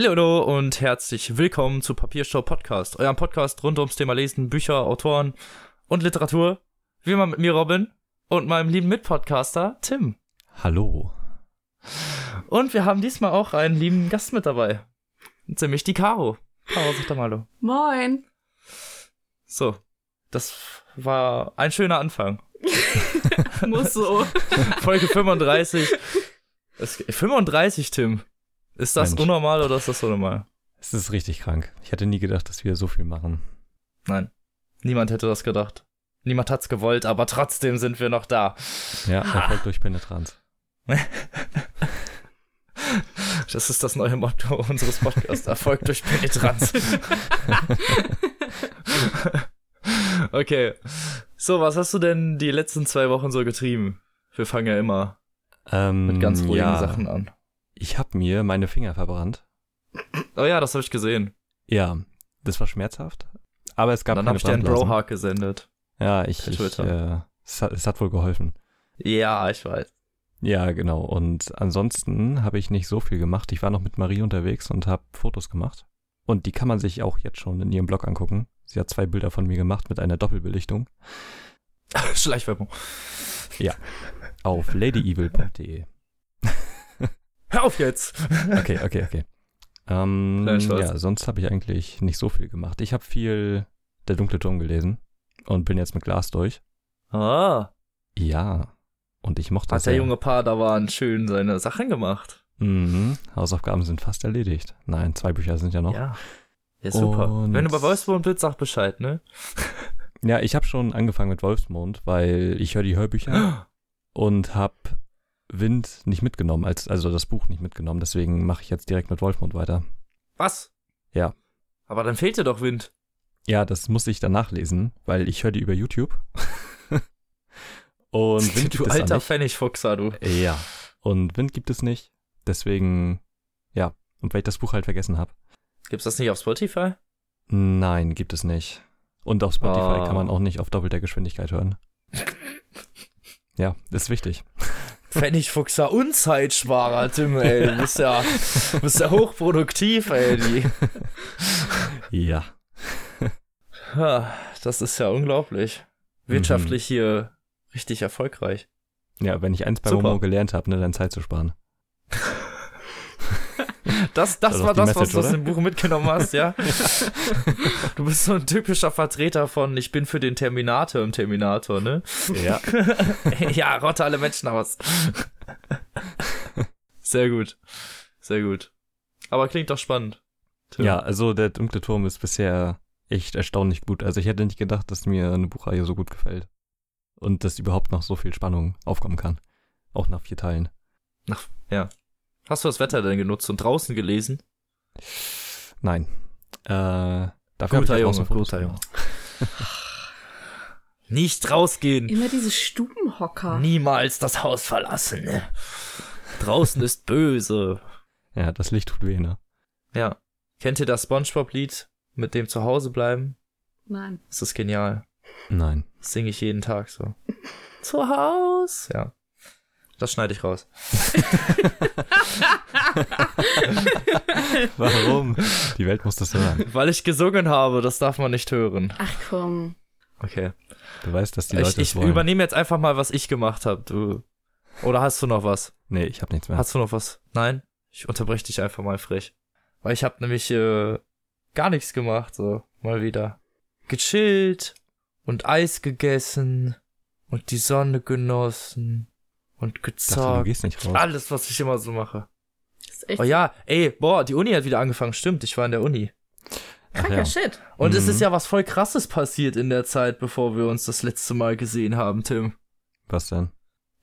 Hallo und herzlich willkommen zu Papiershow Podcast, eurem Podcast rund ums Thema Lesen, Bücher, Autoren und Literatur. Wie immer mit mir Robin und meinem lieben Mitpodcaster Tim. Hallo. Und wir haben diesmal auch einen lieben Gast mit dabei. Nämlich die Caro. Caro, sag doch mal hallo. Moin. So, das war ein schöner Anfang. Muss so. Folge 35. Es, 35, Tim. Ist das Mensch. unnormal oder ist das so normal? Es ist richtig krank. Ich hätte nie gedacht, dass wir so viel machen. Nein. Niemand hätte das gedacht. Niemand hat's gewollt, aber trotzdem sind wir noch da. Ja, Erfolg durch Penetranz. Das ist das neue Motto unseres Podcasts. Erfolg durch Penetranz. okay. So, was hast du denn die letzten zwei Wochen so getrieben? Wir fangen ja immer Ähm, mit ganz ruhigen ja, Sachen an. Ich habe mir meine Finger verbrannt. Oh ja, das habe ich gesehen. Ja, das war schmerzhaft. Aber es Und gab dann keine habe ich dir einen. Brohawk gesendet. Ja, ich, ich äh, es, hat, es hat wohl geholfen. Ja, ich weiß. Ja, genau. Und ansonsten habe ich nicht so viel gemacht. Ich war noch mit Marie unterwegs und habe Fotos gemacht. Und die kann man sich auch jetzt schon in ihrem Blog angucken. Sie hat zwei Bilder von mir gemacht mit einer Doppelbelichtung Schleichwerbung. auf ladyevil.de. Hör auf jetzt! Okay, okay, okay. Ähm, ja, sonst habe ich eigentlich nicht so viel gemacht. Ich habe viel Der dunkle Turm gelesen und bin jetzt mit Glas durch. Ah, Ja. Und ich mochte hat das der junge Padawan schön seine Sachen gemacht. Mhm. Hausaufgaben sind fast erledigt. Nein, zwei Bücher sind ja noch. Ja. Ja, super. Und- Wenn du bei Wolfsburg bist, sag Bescheid, ne? Ja, ich habe schon angefangen mit Wolfsmond, weil ich höre die Hörbücher und habe Wind nicht mitgenommen, als, also das Buch nicht mitgenommen. Deswegen mache ich jetzt direkt mit Wolfmond weiter. Was? Ja. Aber dann fehlt dir doch Wind. Ja, das muss ich dann nachlesen, weil ich höre die über YouTube. und Wind du gibt es alter. Pfennigfuchser, du. Ja. Und Wind gibt es nicht. Deswegen, ja. Und weil ich das Buch halt vergessen habe. Gibt's das nicht auf Spotify? Nein, gibt es nicht. Und auf Spotify Ah. kann man auch nicht auf doppelter Geschwindigkeit hören. Ja, ist wichtig. Pfennigfuchser und Zeitsparer, Tim, ey. Du bist ja, du bist ja hochproduktiv, ey. Die. Ja. Das ist ja unglaublich. Wirtschaftlich hier richtig erfolgreich. Ja, wenn ich eins bei Super. Momo gelernt habe, ne, dann Zeit zu sparen. Das, das Das war das, was Message, du aus dem Buch mitgenommen hast, ja? du bist so ein typischer Vertreter von Ich bin für den Terminator im Terminator, ne? Ja. ja, rotte alle Menschen aus. Sehr gut. Sehr gut. Aber klingt doch spannend. Tim. ja, also der dunkle Turm ist bisher echt erstaunlich gut. Also ich hätte nicht gedacht, dass mir eine Buchreihe so gut gefällt. Und dass überhaupt noch so viel Spannung aufkommen kann. Auch nach vier Teilen. Hast du das Wetter denn genutzt und draußen gelesen? Nein. Äh, dafür hab Guter Junge, guter gemacht. Nicht rausgehen. Immer diese Stubenhocker. Niemals das Haus verlassen. ne? Draußen ist böse. Ja, das Licht tut weh, ne? Ja. Kennt ihr das Spongebob-Lied mit dem Zuhause bleiben? Nein. Das ist genial. Nein. Das singe ich jeden Tag so. Zu Haus. Ja. Das schneide ich raus. Warum? Die Welt muss das hören. Weil ich gesungen habe, das darf man nicht hören. Ach komm. Okay. Du weißt, dass die Ich, Leute ich es wollen. übernehme jetzt einfach mal, was ich gemacht habe. Du. Oder hast du noch was? nee, ich habe nichts mehr. Hast du noch was? Nein? Ich unterbreche dich einfach mal frech. Weil ich habe nämlich äh, gar nichts gemacht, so mal wieder. Gechillt und Eis gegessen und die Sonne genossen und Ich dachte, du gezockt. gehst nicht raus. Alles, was ich immer so mache. Ist echt Oh ja, ey, boah, die Uni hat wieder angefangen. Stimmt, ich war in der Uni. Kranker ja. Shit. Und es Mhm. ist ja was voll krasses passiert in der Zeit, bevor wir uns das letzte Mal gesehen haben, Tim. Was denn?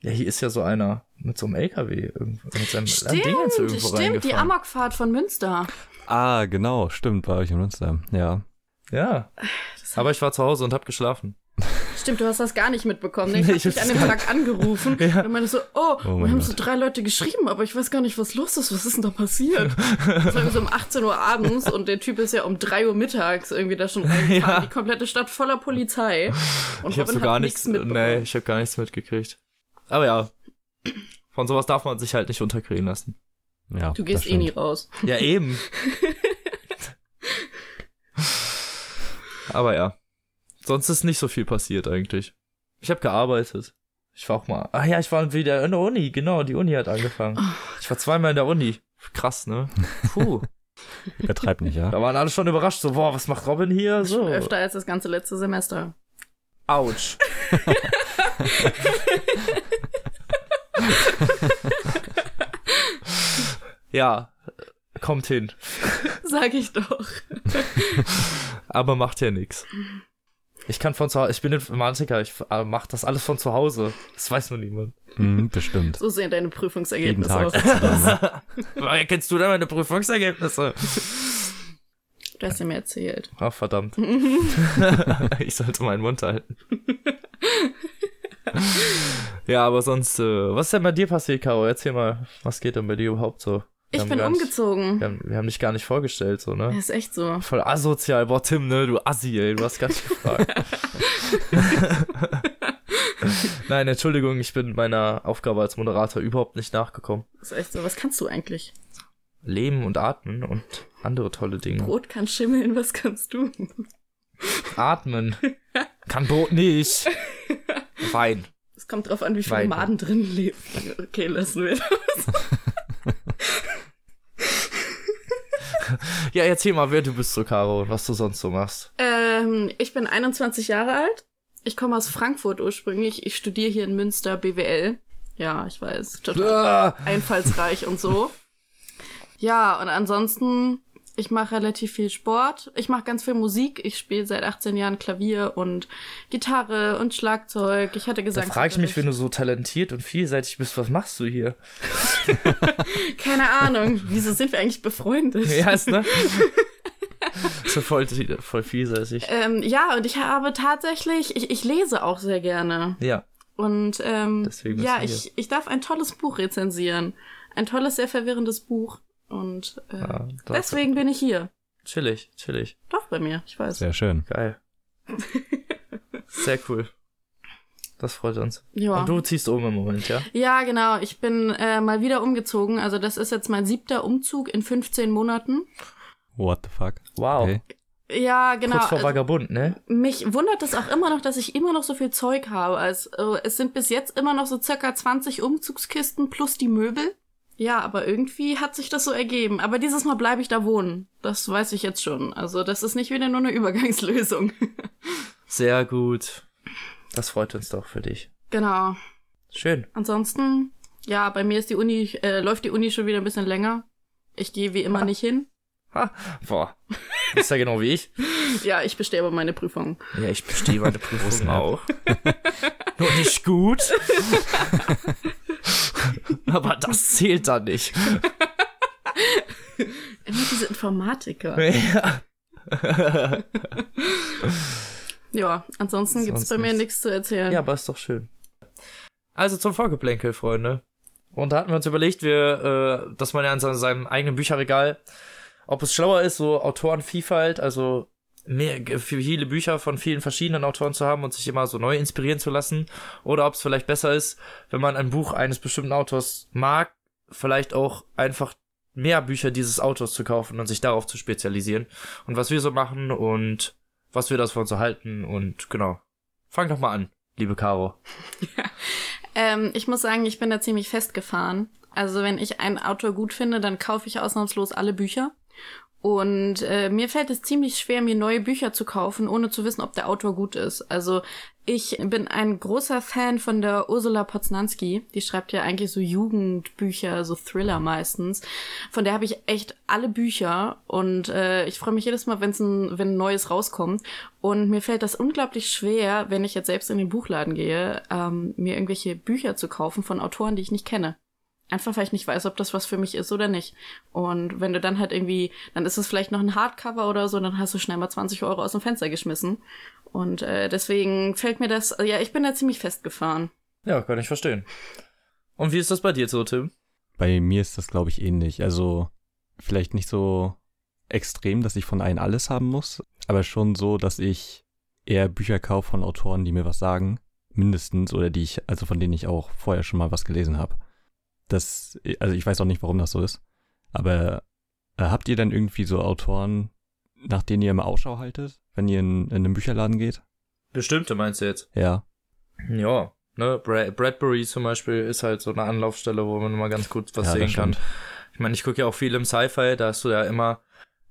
Ja, hier ist ja so einer mit so einem LKW irgendwo, mit seinem Stimmt, Dingens irgendwo stimmt, die. Amokfahrt von Münster. Ah, genau, stimmt, bei euch in Münster. Ja. Ja, aber ich war zu Hause und hab geschlafen. Stimmt, du hast das gar nicht mitbekommen. Ne? Ich Nee, hab ich dich an dem Tag angerufen Ja. und meinte so, oh, Oh wir haben Gott. so drei Leute geschrieben, aber ich weiß gar nicht, was los ist. Was ist denn da passiert? Das war so um 18 Uhr abends und der Typ ist ja um 3 Uhr mittags irgendwie da schon reingefahren. Ja. Die komplette Stadt voller Polizei. Und ich hab Robin so gar nichts, mitbekommen. nee, ich hab gar nichts mitgekriegt. Aber ja, von sowas darf man sich halt nicht unterkriegen lassen. Ja, Du gehst eh nie raus. Ja, eben. Aber ja. Sonst ist nicht so viel passiert eigentlich. Ich habe gearbeitet. Ich war auch mal. Ah ja, ich war wieder in der Uni, genau, die Uni hat angefangen. Ich war zweimal in der Uni. Krass, ne? Puh. Übertreib nicht, ja? Da waren alle schon überrascht, so, boah, was macht Robin hier? So. Öfter als das ganze letzte Semester. Autsch. ja, kommt hin. Sag ich doch. Aber macht ja nix. Ich kann von zu Hause, ich bin Informatiker, ich äh, mach das alles von zu Hause. Das weiß nur niemand. Hm, bestimmt. So sehen deine Prüfungsergebnisse aus. da? Woher kennst du denn meine Prüfungsergebnisse? Du hast ja mir erzählt. Ah, verdammt. ich sollte meinen Mund halten. ja, aber sonst, äh, was ist denn bei dir passiert, Caro? Erzähl mal, was geht denn bei dir überhaupt so? Ich bin nicht- umgezogen. Wir haben, wir haben dich gar nicht vorgestellt, so, ne? Das ist echt so. Voll asozial. Boah, Tim, ne? Du Assi, ey. Du hast gar nicht gefragt. Nein, Entschuldigung, ich bin meiner Aufgabe als Moderator überhaupt nicht nachgekommen. Das ist echt so. Was kannst du eigentlich? Leben und atmen und andere tolle Dinge. Brot kann schimmeln, was kannst du? Atmen. Kann Brot nicht. Wein. Es kommt drauf an, wie viele. Maden drin leben. Okay, lassen wir das. Ja, erzähl mal, wer du bist so, Caro, und was du sonst so machst. Ähm, ich bin 21 Jahre alt. Ich komme aus Frankfurt ursprünglich. Ich studiere hier in Münster BWL. Ja, ich weiß. Total Ah, einfallsreich und so. Ja, und ansonsten, ich mache relativ viel Sport. Ich mache ganz viel Musik. Ich spiele seit 18 Jahren Klavier und Gitarre und Schlagzeug. Ich hatte da gesagt, frage ich mich, wenn du so talentiert und vielseitig bist, was machst du hier? keine Ahnung, wieso sind wir eigentlich befreundet? Ja, ist, ne? so voll, voll vielseitig. Ähm, ja, und ich habe tatsächlich, ich, ich lese auch sehr gerne. Ja. Und ähm, ja, ich, ich darf ein tolles Buch rezensieren. Ein tolles, sehr verwirrendes Buch. Und äh, ja deswegen bin ich hier. Chillig, chillig. Doch bei mir, ich weiß. Sehr schön. Geil. Sehr cool. Das freut uns. Ja. Und du ziehst um im Moment, ja? Ja, genau. Ich bin äh, mal wieder umgezogen. Also das ist jetzt mein siebter Umzug in 15 Monaten. What the fuck? Wow. Okay. Ja, genau. Kurz vor Also, Vagabund, ne? mich wundert es auch immer noch, dass ich immer noch so viel Zeug habe. Also, es sind bis jetzt immer noch so circa 20 Umzugskisten plus die Möbel. Ja, aber irgendwie hat sich das so ergeben. Aber dieses Mal bleibe ich da wohnen. Das weiß ich jetzt schon. Also das ist nicht wieder nur eine Übergangslösung. Sehr gut. Das freut uns doch für dich. genau. Schön. Ansonsten, ja, bei mir ist die Uni, äh, läuft die Uni schon wieder ein bisschen länger. Ich gehe wie immer Ha. nicht hin. Ha. Boah. Ist ja genau wie ich. Ja, ich bestehe aber meine Prüfung. Ja, ich bestehe meine Prüfung auch. Nur nicht gut. Aber das zählt dann nicht. Immer diese Informatiker. Ja. Ja, ansonsten gibt's Sonst bei mir nichts. zu erzählen. Ja, aber ist doch schön. Also zum Vorgeplänkel, Freunde. Und da hatten wir uns überlegt, wir, äh, dass man ja in seinem- seinem eigenen Bücherregal, ob es schlauer ist, so Autorenvielfalt, also mehr, viele Bücher von vielen verschiedenen Autoren zu haben und sich immer so neu inspirieren zu lassen, oder ob es vielleicht besser ist, wenn man ein Buch eines bestimmten Autors mag, vielleicht auch einfach mehr Bücher dieses Autors zu kaufen und sich darauf zu spezialisieren. Und was wir so machen und was wir das von uns so halten und genau. Fang doch mal an, liebe Caro. Ähm, ich muss sagen, ich bin da ziemlich festgefahren. Also wenn ich einen Autor gut finde, dann kaufe ich ausnahmslos alle Bücher. Und äh, mir fällt es ziemlich schwer, mir neue Bücher zu kaufen, ohne zu wissen, ob der Autor gut ist. Also ich bin ein großer Fan von der Ursula Poznanski. Die schreibt ja eigentlich so Jugendbücher, so Thriller meistens. Von der habe ich echt alle Bücher und äh, ich freue mich jedes Mal, wenn's ein, wenn ein neues rauskommt. Und mir fällt das unglaublich schwer, wenn ich jetzt selbst in den Buchladen gehe, ähm, mir irgendwelche Bücher zu kaufen von Autoren, die ich nicht kenne. Einfach weil ich nicht weiß, ob das was für mich ist oder nicht. Und wenn du dann halt irgendwie, dann ist es vielleicht noch ein Hardcover oder so, dann hast du schnell mal 20 Euro aus dem Fenster geschmissen. Und äh, deswegen fällt mir das, ja, ich bin da ziemlich festgefahren. Ja, kann ich verstehen. Und wie ist das bei dir so, Tim? Bei mir ist das, glaube ich, ähnlich. Also vielleicht nicht so extrem, dass ich von allen alles haben muss, aber schon so, dass ich eher Bücher kaufe von Autoren, die mir was sagen, mindestens, oder die ich, also von denen ich auch vorher schon mal was gelesen habe. Das, also ich weiß auch nicht, warum das so ist. Aber äh, habt ihr dann irgendwie so Autoren, nach denen ihr immer Ausschau haltet, wenn ihr in, in einen Bücherladen geht? Bestimmte meinst du jetzt? Ja. Ja, ne, Bra Bradbury zum Beispiel ist halt so eine Anlaufstelle, wo man mal ganz gut was Ja, sehen kann. Ich meine, ich gucke ja auch viel im Sci-Fi, da hast du ja immer,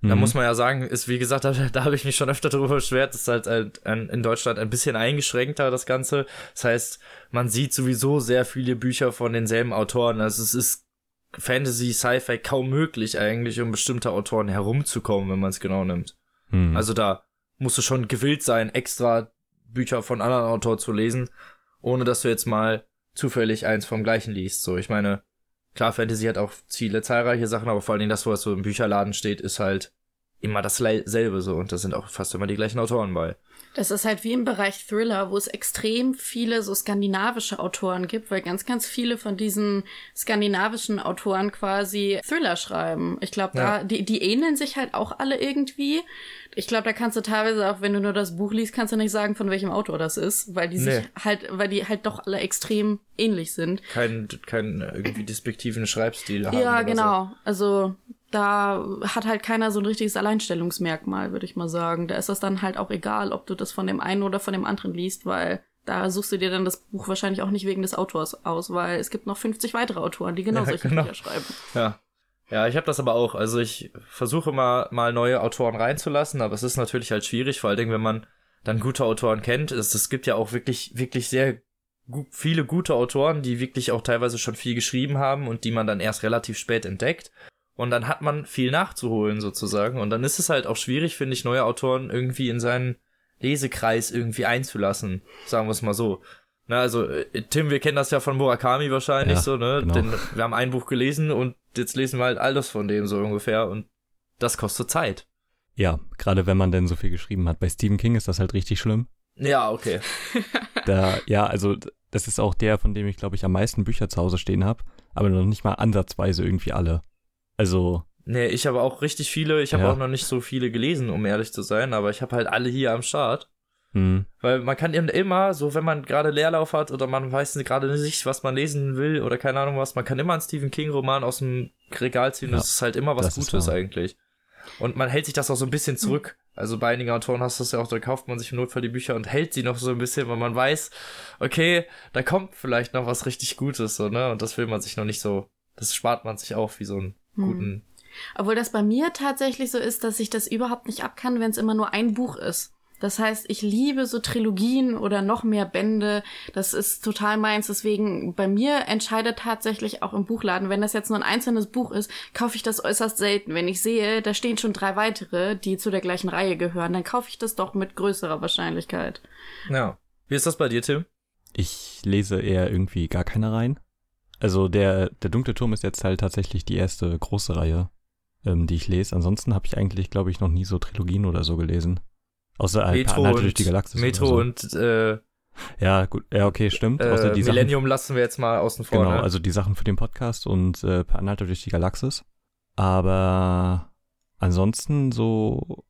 da Mhm. muss man ja sagen, ist wie gesagt, da, da habe ich mich schon öfter darüber beschwert, ist halt, halt ein, in Deutschland ein bisschen eingeschränkter, das Ganze. Das heißt, man sieht sowieso sehr viele Bücher von denselben Autoren. Also es ist Fantasy, Sci-Fi kaum möglich eigentlich, um bestimmte Autoren herumzukommen, wenn man es genau nimmt. Mhm. Also da musst du schon gewillt sein, extra Bücher von anderen Autoren zu lesen, ohne dass du jetzt mal zufällig eins vom gleichen liest. So, ich meine, klar, Fantasy hat auch viele zahlreiche Sachen, aber vor allen Dingen das, was so im Bücherladen steht, ist halt immer dasselbe so und da sind auch fast immer die gleichen Autoren bei. Das ist halt wie im Bereich Thriller, wo es extrem viele so skandinavische Autoren gibt, weil ganz, ganz viele von diesen skandinavischen Autoren quasi Thriller schreiben. Ich glaube, da, Ja. die, die ähneln sich halt auch alle irgendwie. Ich glaube, da kannst du teilweise auch, wenn du nur das Buch liest, kannst du nicht sagen, von welchem Autor das ist, weil die sich Nee. halt, weil die halt doch alle extrem ähnlich sind. Keinen keinen irgendwie despektiven Schreibstil haben. Ja, genau. Also da hat halt keiner so ein richtiges Alleinstellungsmerkmal, würde ich mal sagen. Da ist das dann halt auch egal, ob du das von dem einen oder von dem anderen liest, weil da suchst du dir dann das Buch wahrscheinlich auch nicht wegen des Autors aus, weil es gibt noch 50 weitere Autoren, die genau Ja, solche genau. Bücher schreiben. Ja. Ja, ich habe das aber auch. Also ich versuche mal, mal neue Autoren reinzulassen, aber es ist natürlich halt schwierig, vor allen Dingen, wenn man dann gute Autoren kennt. Es, es gibt ja auch wirklich, wirklich sehr gu viele gute Autoren, die wirklich auch teilweise schon viel geschrieben haben und die man dann erst relativ spät entdeckt. Und dann hat man viel nachzuholen sozusagen. Und dann ist es halt auch schwierig, finde ich, neue Autoren irgendwie in seinen Lesekreis irgendwie einzulassen. Sagen wir es mal so. Na, also, äh, Tim, wir kennen das ja von Murakami wahrscheinlich Ja, so, ne? genau. Denn wir haben ein Buch gelesen und jetzt lesen wir halt alles von dem so ungefähr und das kostet Zeit. Ja, gerade wenn man denn so viel geschrieben hat. Bei Stephen King ist das halt richtig schlimm. Ja, okay. Da, ja, also das ist auch der, von dem ich, glaube ich, am meisten Bücher zu Hause stehen habe, aber noch nicht mal ansatzweise irgendwie alle. Also, Nee, ich habe auch richtig viele, ich habe Ja. auch noch nicht so viele gelesen, um ehrlich zu sein, aber ich habe halt alle hier am Start. hm, Weil man kann eben immer, so wenn man gerade Leerlauf hat oder man weiß gerade nicht, was man lesen will oder keine Ahnung was, man kann immer einen Stephen King Roman aus dem Regal ziehen. Ja, das ist halt immer was Gutes eigentlich. Und man hält sich das auch so ein bisschen zurück. Also bei einigen Autoren hast du das ja auch, da kauft man sich im Notfall die Bücher und hält sie noch so ein bisschen, weil man weiß, okay, da kommt vielleicht noch was richtig Gutes, so, ne? Und das will man sich noch nicht so, das spart man sich auf wie so Hm. guten. Obwohl das bei mir tatsächlich so ist, dass ich das überhaupt nicht abkann, wenn es immer nur ein Buch ist. Das heißt, ich liebe so Trilogien oder noch mehr Bände. Das ist total meins. Deswegen bei mir entscheidet tatsächlich auch im Buchladen, wenn das jetzt nur ein einzelnes Buch ist, kaufe ich das äußerst selten. Wenn ich sehe, da stehen schon drei weitere, die zu der gleichen Reihe gehören, dann kaufe ich das doch mit größerer Wahrscheinlichkeit. Ja. Wie ist das bei dir, Tim? ich lese eher irgendwie gar keine rein. Also der, der dunkle Turm ist jetzt halt tatsächlich die erste große Reihe, ähm, die ich lese. Ansonsten habe ich eigentlich, glaube ich, noch nie so Trilogien oder so gelesen. Außer ein paar Metro Anhalte durch und, die Galaxis. Metro so. und äh, Ja, gut, ja, okay, stimmt. Außer äh, die Sachen, Millennium lassen wir jetzt mal außen vor. Genau, ne? also die Sachen für den Podcast und äh, per Anhalter durch die Galaxis. Aber ansonsten so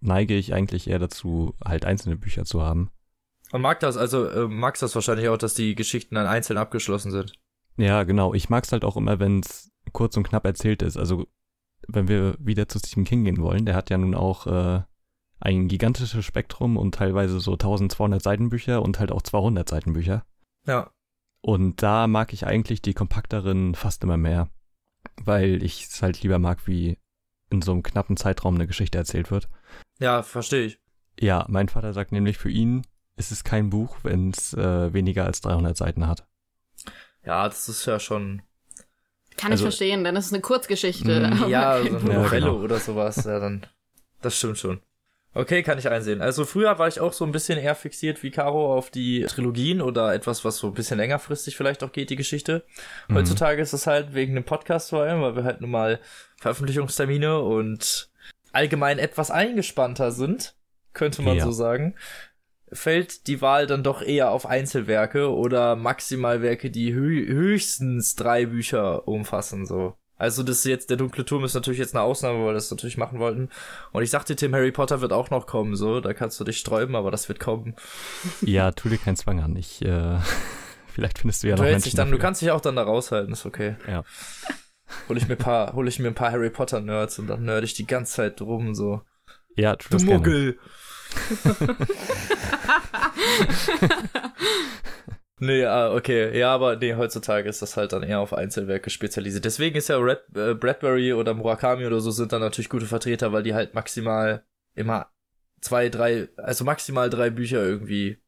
neige ich eigentlich eher dazu, halt einzelne Bücher zu haben. Und mag das, also äh, magst das wahrscheinlich auch, dass die Geschichten dann einzeln abgeschlossen sind. Ja, genau. Ich mag's halt auch immer, wenn's kurz und knapp erzählt ist. Also wenn wir wieder zu Stephen King gehen wollen, der hat ja nun auch äh, ein gigantisches Spektrum und teilweise so 1200 Seitenbücher und halt auch 200 Seitenbücher. Ja. Und da mag ich eigentlich die kompakteren fast immer mehr, weil ich es halt lieber mag, wie in so einem knappen Zeitraum eine Geschichte erzählt wird. Ja, verstehe ich. Ja, mein Vater sagt nämlich, für ihn ist es kein Buch, wenn es äh, weniger als 300 Seiten hat. Ja, das ist ja schon. Kann Also- ich verstehen, denn es ist eine Kurzgeschichte. Mm, aber Ja, so eine Ja, Novelle genau. oder sowas. Ja, dann. Das stimmt schon. Okay, kann ich einsehen. Also früher war ich auch so ein bisschen eher fixiert wie Caro auf die Trilogien oder etwas, was so ein bisschen längerfristig vielleicht auch geht, die Geschichte. Mhm. Heutzutage ist es halt wegen dem Podcast vor allem, weil wir halt nun mal Veröffentlichungstermine und allgemein etwas eingespannter sind, könnte man Ja. so sagen, fällt die Wahl dann doch eher auf Einzelwerke oder Maximalwerke, die hö höchstens drei Bücher umfassen, so. Also das ist jetzt, der dunkle Turm ist natürlich jetzt eine Ausnahme, weil wir das natürlich machen wollten. Und ich sagte, Tim, Harry Potter wird auch noch kommen, so. Da kannst du dich sträuben, aber das wird kommen. Ja, tu dir keinen Zwang an. Ich, äh, vielleicht findest du ja du noch Menschen dich dann, du dafür. kannst dich auch dann da raushalten, ist okay. Ja. hole ich mir ein paar, hole ich mir ein paar Harry Potter Nerds und dann nerd ich die ganze Zeit drum, so. Ja, tu Du das gerne. Nee, ah, okay. Ja, aber nee, heutzutage ist das halt dann eher auf Einzelwerke spezialisiert. Deswegen ist ja Red, äh, Bradbury oder Murakami oder so sind dann natürlich gute Vertreter, weil die halt maximal immer zwei, drei, also maximal drei Bücher irgendwie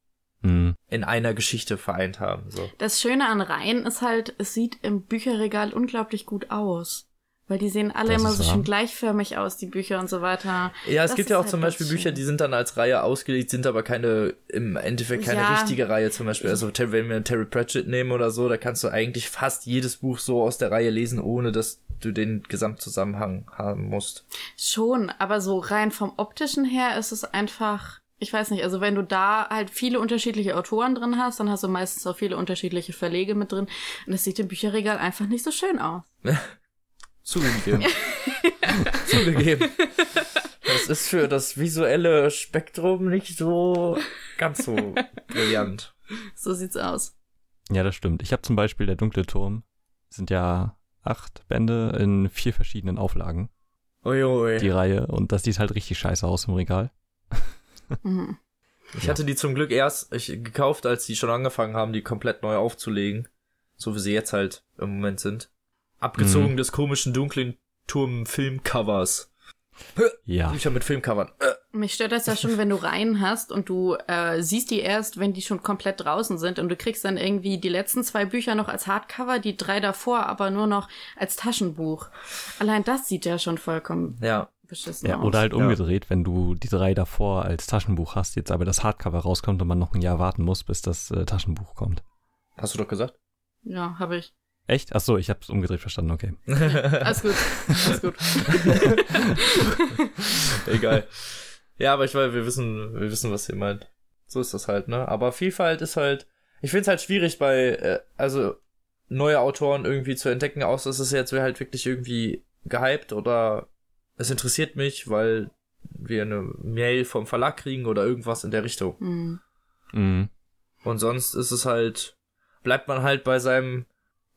Mhm. in einer Geschichte vereint haben. So. Das Schöne an Reihen ist halt, es sieht im Bücherregal unglaublich gut aus. Weil die sehen alle Das immer so wahr. schön gleichförmig aus, die Bücher und so weiter. Ja, es Das gibt ja auch halt zum Beispiel. Bücher, die sind dann als Reihe ausgelegt, sind aber keine, im Endeffekt keine Ja. richtige Reihe zum Beispiel. Also wenn wir Terry Pratchett nehmen oder so, da kannst du eigentlich fast jedes Buch so aus der Reihe lesen, ohne dass du den Gesamtzusammenhang haben musst. Schon, aber so rein vom optischen her ist es einfach, ich weiß nicht, also wenn du da halt viele unterschiedliche Autoren drin hast, dann hast du meistens auch viele unterschiedliche Verlege mit drin und es sieht im Bücherregal einfach nicht so schön aus. Zugegeben. Zugegeben. Das ist für das visuelle Spektrum nicht so ganz so brillant. So sieht's aus. Ja, das stimmt. Ich habe zum Beispiel Der dunkle Turm. Das sind ja acht Bände in vier verschiedenen Auflagen, Uiui. die Reihe. Und das sieht halt richtig scheiße aus im Regal. Mhm. Ich hatte die zum Glück erst ich, gekauft, als die schon angefangen haben, die komplett neu aufzulegen. So wie sie jetzt halt im Moment sind. Abgezogen Mhm. des komischen dunklen Turm-Filmcovers. Ja. Bücher mit Filmcovern. Äh. Mich stört das ja schon, wenn du Reihen hast und du äh, siehst die erst, wenn die schon komplett draußen sind und du kriegst dann irgendwie die letzten zwei Bücher noch als Hardcover, die drei davor aber nur noch als Taschenbuch. Allein das sieht ja schon vollkommen Ja. beschissen Ja, aus. oder halt Ja. umgedreht, wenn du die drei davor als Taschenbuch hast, jetzt aber das Hardcover rauskommt und man noch ein Jahr warten muss, bis das äh, Taschenbuch kommt. Hast du doch gesagt? Ja, habe ich. Echt? Ach so, ich habe es umgedreht verstanden, okay. Alles gut. Alles gut. Egal. Ja, aber ich weiß, wir wissen, wir wissen, was ihr meint. So ist das halt, ne? Aber Vielfalt ist halt, ich find's halt schwierig bei, äh, also neue Autoren irgendwie zu entdecken, außer es ist jetzt halt wirklich irgendwie gehypt oder es interessiert mich, weil wir eine Mail vom Verlag kriegen oder irgendwas in der Richtung. Hm. Mhm. Und sonst ist es halt, bleibt man halt bei seinem,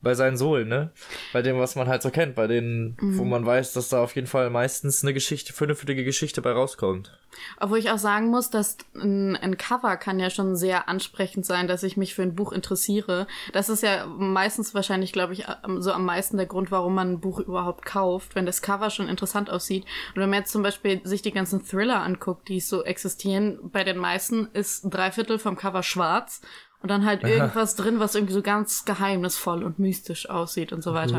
bei seinen Sohlen, ne? Bei dem, was man halt so kennt, bei denen, wo Mhm. man weiß, dass da auf jeden Fall meistens eine Geschichte, vernünftige Geschichte bei rauskommt. Obwohl ich auch sagen muss, dass ein, ein Cover kann ja schon sehr ansprechend sein, dass ich mich für ein Buch interessiere. Das ist ja meistens wahrscheinlich, glaube ich, so am meisten der Grund, warum man ein Buch überhaupt kauft, wenn das Cover schon interessant aussieht. Und wenn man jetzt zum Beispiel sich die ganzen Thriller anguckt, die so existieren, bei den meisten ist ein Dreiviertel vom Cover schwarz und dann halt irgendwas drin, was irgendwie so ganz geheimnisvoll und mystisch aussieht und so weiter.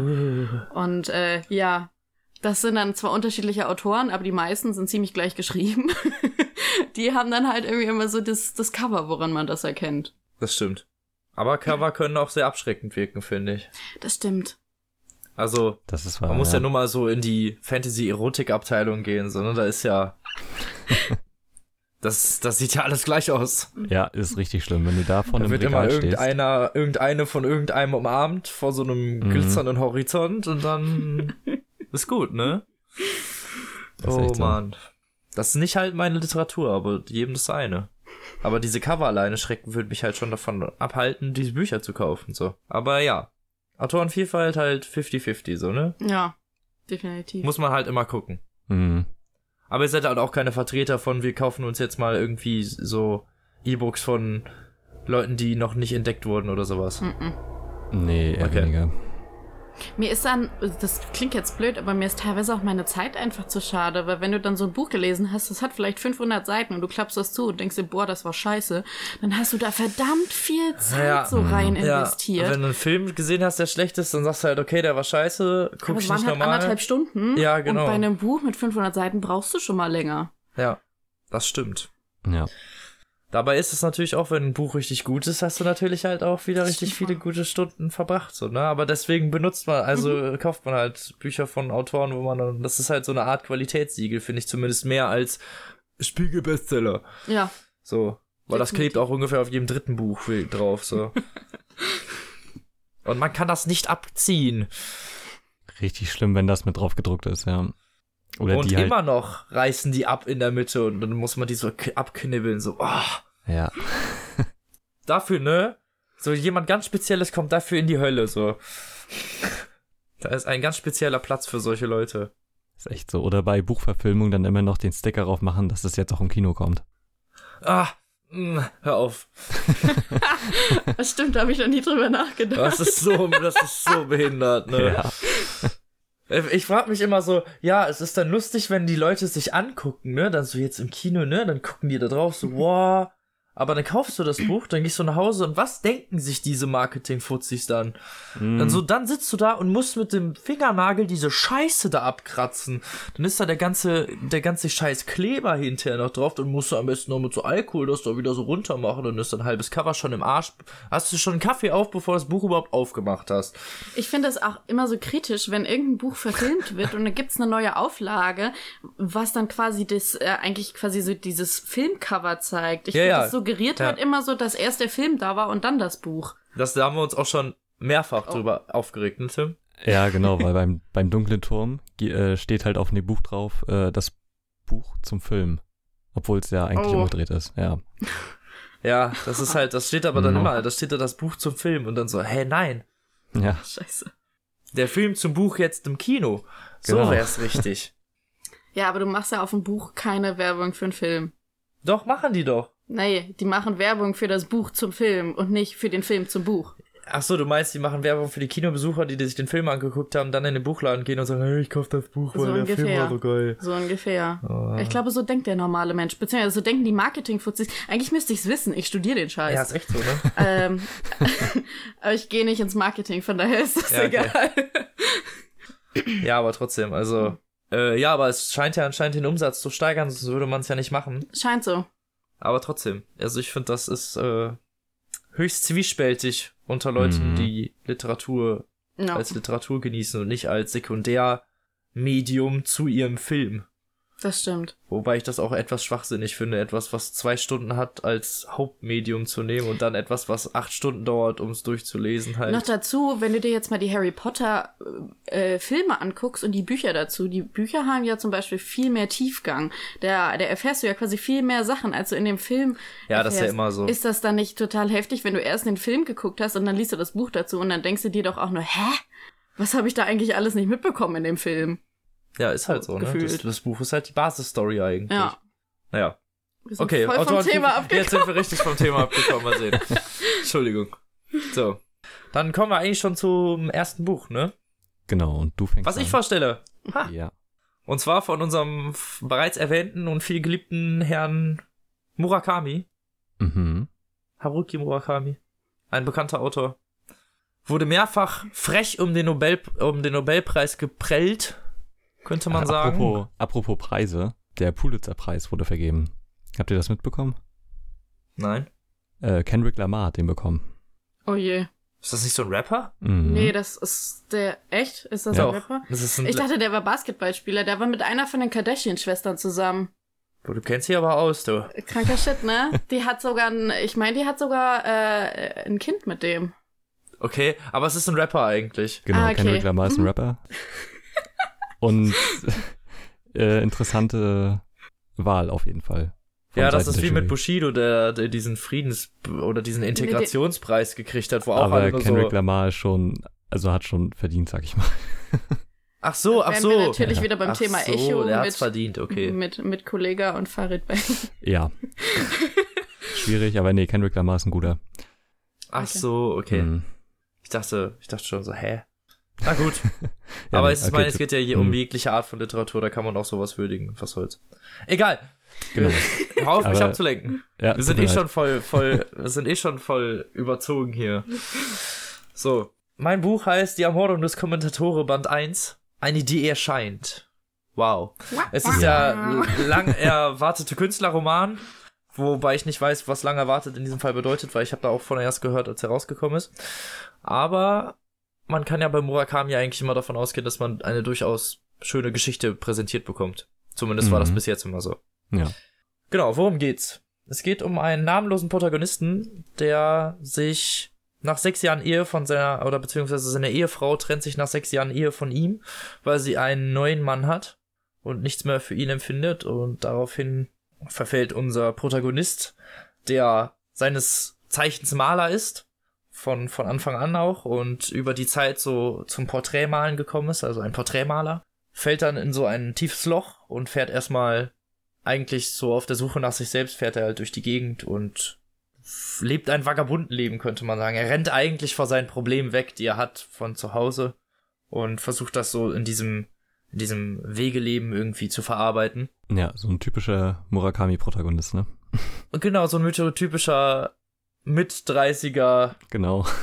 Und äh, ja, das sind dann zwar unterschiedliche Autoren, aber die meisten sind ziemlich gleich geschrieben. die haben dann halt irgendwie immer so das, das Cover, woran man das erkennt. Das stimmt. Aber Cover können auch sehr abschreckend wirken, finde ich. Das stimmt. Also, Das ist wahr. man muss ja nur mal so in die Fantasy-Erotik-Abteilung gehen, so, ne? Da ist ja. Das, das sieht ja alles gleich aus. Ja, ist richtig schlimm. Wenn du da vor Da einem wird immer Regal stehst. irgendeiner, irgendeine von irgendeinem umarmt vor so einem Mhm. glitzernden Horizont und dann ist gut, ne? Das oh echt so. man. Das ist nicht halt meine Literatur, aber jedem das seine. Aber diese Cover alleine schrecken würde mich halt schon davon abhalten, diese Bücher zu kaufen, so. Aber ja. Autorenvielfalt halt 50-50, so, ne? Ja, definitiv. Muss man halt immer gucken. Mhm. Aber ihr seid halt auch keine Vertreter von, wir kaufen uns jetzt mal irgendwie so E-Books von Leuten, die noch nicht entdeckt wurden oder sowas. Mm-mm. Nee, eher Okay. weniger. Mir ist dann, das klingt jetzt blöd, aber mir ist teilweise auch meine Zeit einfach zu schade, weil wenn du dann so ein Buch gelesen hast, das hat vielleicht 500 Seiten und du klappst das zu und denkst dir, boah, das war scheiße, dann hast du da verdammt viel Zeit Ja. so rein Ja, investiert. wenn du einen Film gesehen hast, der schlecht ist, dann sagst du halt, okay, der war scheiße, guck aber ich waren nicht halt normal. anderthalb Stunden. Ja, genau. Und bei einem Buch mit 500 Seiten brauchst du schon mal länger. Ja, das stimmt. Ja. Dabei ist es natürlich auch, wenn ein Buch richtig gut ist, hast du natürlich halt auch wieder richtig viele gute Stunden verbracht, so, ne? Aber deswegen benutzt man, also Mhm. kauft man halt Bücher von Autoren, wo man dann, das ist halt so eine Art Qualitätssiegel, finde ich zumindest mehr als Spiegel-Bestseller. Ja, So. Weil das klebt auch ungefähr auf jedem dritten Buch drauf, so. Und man kann das nicht abziehen. Richtig schlimm, wenn das mit drauf gedruckt ist, ja. Oder und die halt, immer noch reißen die ab in der Mitte und dann muss man die so abknibbeln, so, oh. ja. Dafür, ne? So jemand ganz Spezielles kommt dafür in die Hölle, so. Da ist ein ganz spezieller Platz für solche Leute. Ist echt so. Oder bei Buchverfilmung dann immer noch den Sticker drauf machen, dass es jetzt auch im Kino kommt. Ah, mh, hör auf. Das stimmt, da habe ich noch nie drüber nachgedacht. Das ist so, das ist so behindert, ne? Ja. Ich frage mich immer so, ja, es ist dann lustig, wenn die Leute sich angucken, ne? Dann so jetzt im Kino, ne? Dann gucken die da drauf so, wow. Aber dann kaufst du das Buch, dann gehst du nach Hause und was denken sich diese Marketing-Fuzzis dann? Mhm. Dann so, dann sitzt du da und musst mit dem Fingernagel diese Scheiße da abkratzen. Dann ist da der ganze, der ganze Scheiß Kleber hinterher noch drauf. Dann musst du am besten noch mit so Alkohol das da wieder so runter machen. Dann ist ein halbes Cover schon im Arsch. Hast du schon einen Kaffee auf, bevor du das Buch überhaupt aufgemacht hast? Ich finde es auch immer so kritisch, wenn irgendein Buch verfilmt wird und dann gibt's eine neue Auflage, was dann quasi das, äh, eigentlich quasi so dieses Filmcover zeigt. Ich Ja, finde, ja. das suggeriert Ja. halt immer so, dass erst der Film da war und dann das Buch. Das, da haben wir uns auch schon mehrfach Oh. drüber aufgeregt, ne, Tim? Ja, genau, weil beim, beim Dunklen Turm äh, steht halt auf dem Buch drauf, äh, das Buch zum Film. Obwohl es ja eigentlich Oh. umgedreht ist, ja. Ja, das ist halt, das steht aber dann Mhm. immer, da steht da das Buch zum Film und dann so, hä, nein, Ja, Scheiße. der Film zum Buch jetzt im Kino. So Genau. wär's richtig. Ja, aber du machst ja auf dem Buch keine Werbung für einen Film. doch, machen die doch. Nee, die machen Werbung für das Buch zum Film und nicht für den Film zum Buch. Ach so, du meinst, die machen Werbung für die Kinobesucher, die, die sich den Film angeguckt haben, dann in den Buchladen gehen und sagen, hey, ich kauf das Buch, weil So der Film ungefähr. war so geil. So ungefähr. Oh. Ich glaube, so denkt der normale Mensch. Beziehungsweise so denken die Marketing-Fuzis. Eigentlich müsste ich's wissen. Ich studiere den Scheiß. Ja, ist echt so, ne? ähm, aber ich gehe nicht ins Marketing, von daher ist das Ja, okay. egal. ja, aber trotzdem, also, äh, ja, aber es scheint ja anscheinend den Umsatz zu steigern, sonst würde man es ja nicht machen. Scheint so. Aber trotzdem, also ich finde, das ist äh, höchst zwiespältig unter Leuten, Mhm. die Literatur Ja. als Literatur genießen und nicht als Sekundärmedium zu ihrem Film. Das stimmt. Wobei ich das auch etwas schwachsinnig finde, etwas, was zwei Stunden hat, als Hauptmedium zu nehmen und dann etwas, was acht Stunden dauert, um es durchzulesen halt. Noch dazu, wenn du dir jetzt mal die Harry Potter äh, Filme anguckst und die Bücher dazu, die Bücher haben ja zum Beispiel viel mehr Tiefgang. Da, da erfährst du ja quasi viel mehr Sachen, als du in dem Film Ja, das ist ja immer so. Ist das dann nicht total heftig, wenn du erst den Film geguckt hast und dann liest du das Buch dazu und dann denkst du dir doch auch nur, hä? Was habe ich da eigentlich alles nicht mitbekommen in dem Film? Ja, ist halt so, ne? Das, gefühlt. das Buch ist halt die Basisstory eigentlich. Ja. Naja. Wir sind Okay, voll vom Autoren- Thema jetzt abgekommen. sind wir richtig vom Thema abgekommen, mal sehen. Entschuldigung. So. Dann kommen wir eigentlich schon zum ersten Buch, ne? genau, und du fängst Was an. ich vorstelle. Ha. Ja. Und zwar von unserem bereits erwähnten und viel geliebten Herrn Murakami. Mhm. Haruki Murakami. Ein bekannter Autor. Wurde mehrfach frech um den, Nobel, um den Nobelpreis geprellt, könnte man Ach, sagen. Apropos, apropos Preise, der Pulitzer-Preis wurde vergeben. Habt ihr das mitbekommen? Nein. Äh, Kendrick Lamar hat den bekommen. Oh je. Ist das nicht so ein Rapper? Mhm. Nee, das ist der. Echt? Ist das Ja. ein Rapper? Das ist ein, Ich dachte, der war Basketballspieler. Der war mit einer von den Kardashian-Schwestern zusammen. Du kennst sie aber aus, du. Kranker Shit, ne? Die hat sogar, ein, ich meine, die hat sogar äh, ein Kind mit dem. Okay, aber es ist ein Rapper eigentlich. Genau, Ah, okay. Kendrick Lamar ist ein Rapper. Und äh, interessante Wahl auf jeden Fall. Ja, das Seiten ist der wie mit Jury. Bushido, der, der diesen Friedens- oder diesen Integrationspreis gekriegt hat, wo auch Aber alle nur Kendrick so. Lamar ist schon, also hat schon verdient, sag ich mal. Ach so, ach so. wir natürlich Ja. wieder beim ach Thema so, Echo der hat's mit, verdient, okay. mit, mit Kollega und Farid Bang. Ja. Schwierig, aber nee, Kendrick Lamar ist ein guter. Ach Okay. so, okay. Mhm. Ich dachte, ich dachte schon so, hä? Na gut. Ja, aber nee, es, ist okay, meine, es geht ja hier um Mhm. jegliche Art von Literatur, da kann man auch sowas würdigen. Was soll's. Egal. Genau. Hör auf, mich abzulenken. Ja, Wir sind eh schon voll, voll, wir sind eh schon voll überzogen hier. So. Mein Buch heißt Die Ermordung des Kommentatore Band 1. Eine, die erscheint. Wow. Es ist der lang erwartete Künstlerroman, wobei ich nicht weiß, was lang erwartet in diesem Fall bedeutet, weil ich habe da auch von erst gehört, als er rausgekommen ist. Aber man kann ja bei Murakami eigentlich immer davon ausgehen, dass man eine durchaus schöne Geschichte präsentiert bekommt. Zumindest war das Mhm. bis jetzt immer so. Ja. Genau, worum geht's? Es geht um einen namenlosen Protagonisten, der sich nach sechs Jahren Ehe von seiner, oder beziehungsweise seine Ehefrau trennt sich nach sechs Jahren Ehe von ihm, weil sie einen neuen Mann hat und nichts mehr für ihn empfindet und daraufhin verfällt unser Protagonist, der seines Zeichens Maler ist, von, von Anfang an auch und über die Zeit so zum Porträtmalen gekommen ist, also ein Porträtmaler, fällt dann in so ein tiefes Loch und fährt erstmal eigentlich so auf der Suche nach sich selbst, fährt er halt durch die Gegend und lebt ein Vagabundenleben, könnte man sagen. Er rennt eigentlich vor seinen Problemen weg, die er hat von zu Hause und versucht das so in diesem, in diesem Wegeleben irgendwie zu verarbeiten. Ja, so ein typischer Murakami-Protagonist, ne? Und genau, so ein typischer Mit-30er. Genau.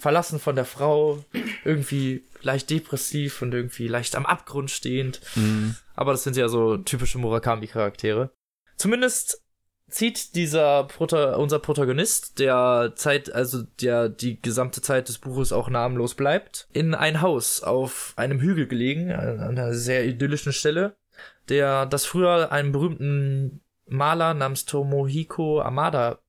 verlassen von der Frau, irgendwie leicht depressiv und irgendwie leicht am Abgrund stehend. Mhm. Aber das sind ja so typische Murakami-Charaktere. Zumindest zieht dieser Prota unser Protagonist, der Zeit, also der die gesamte Zeit des Buches auch namenlos bleibt, in ein Haus auf einem Hügel gelegen, an einer sehr idyllischen Stelle, der das früher einem berühmten Maler namens Tomohiko Amada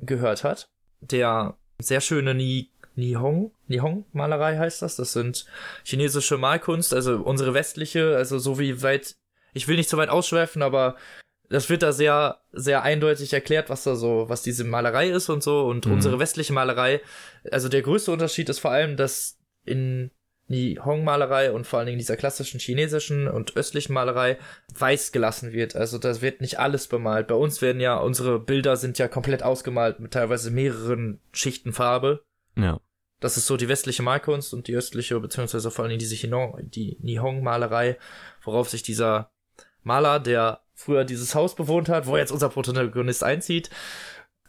gehört hat, der sehr schöne Ni Nihong, Nihong-Malerei heißt das. Das sind chinesische Malkunst, also unsere westliche, also so wie weit, ich will nicht so weit ausschweifen, aber das wird da sehr, sehr eindeutig erklärt, was da so, was diese Malerei ist und so. Und mhm. unsere westliche Malerei, also der größte Unterschied ist vor allem, dass in Nihong-Malerei und vor allen Dingen dieser klassischen chinesischen und östlichen Malerei weiß gelassen wird. Also das wird nicht alles bemalt. Bei uns werden ja, unsere Bilder sind ja komplett ausgemalt mit teilweise mehreren Schichten Farbe. Ja. Das ist so die westliche Malkunst und die östliche, beziehungsweise vor allen Dingen diese die Nihong-Malerei, worauf sich dieser Maler, der früher dieses Haus bewohnt hat, wo jetzt unser Protagonist einzieht,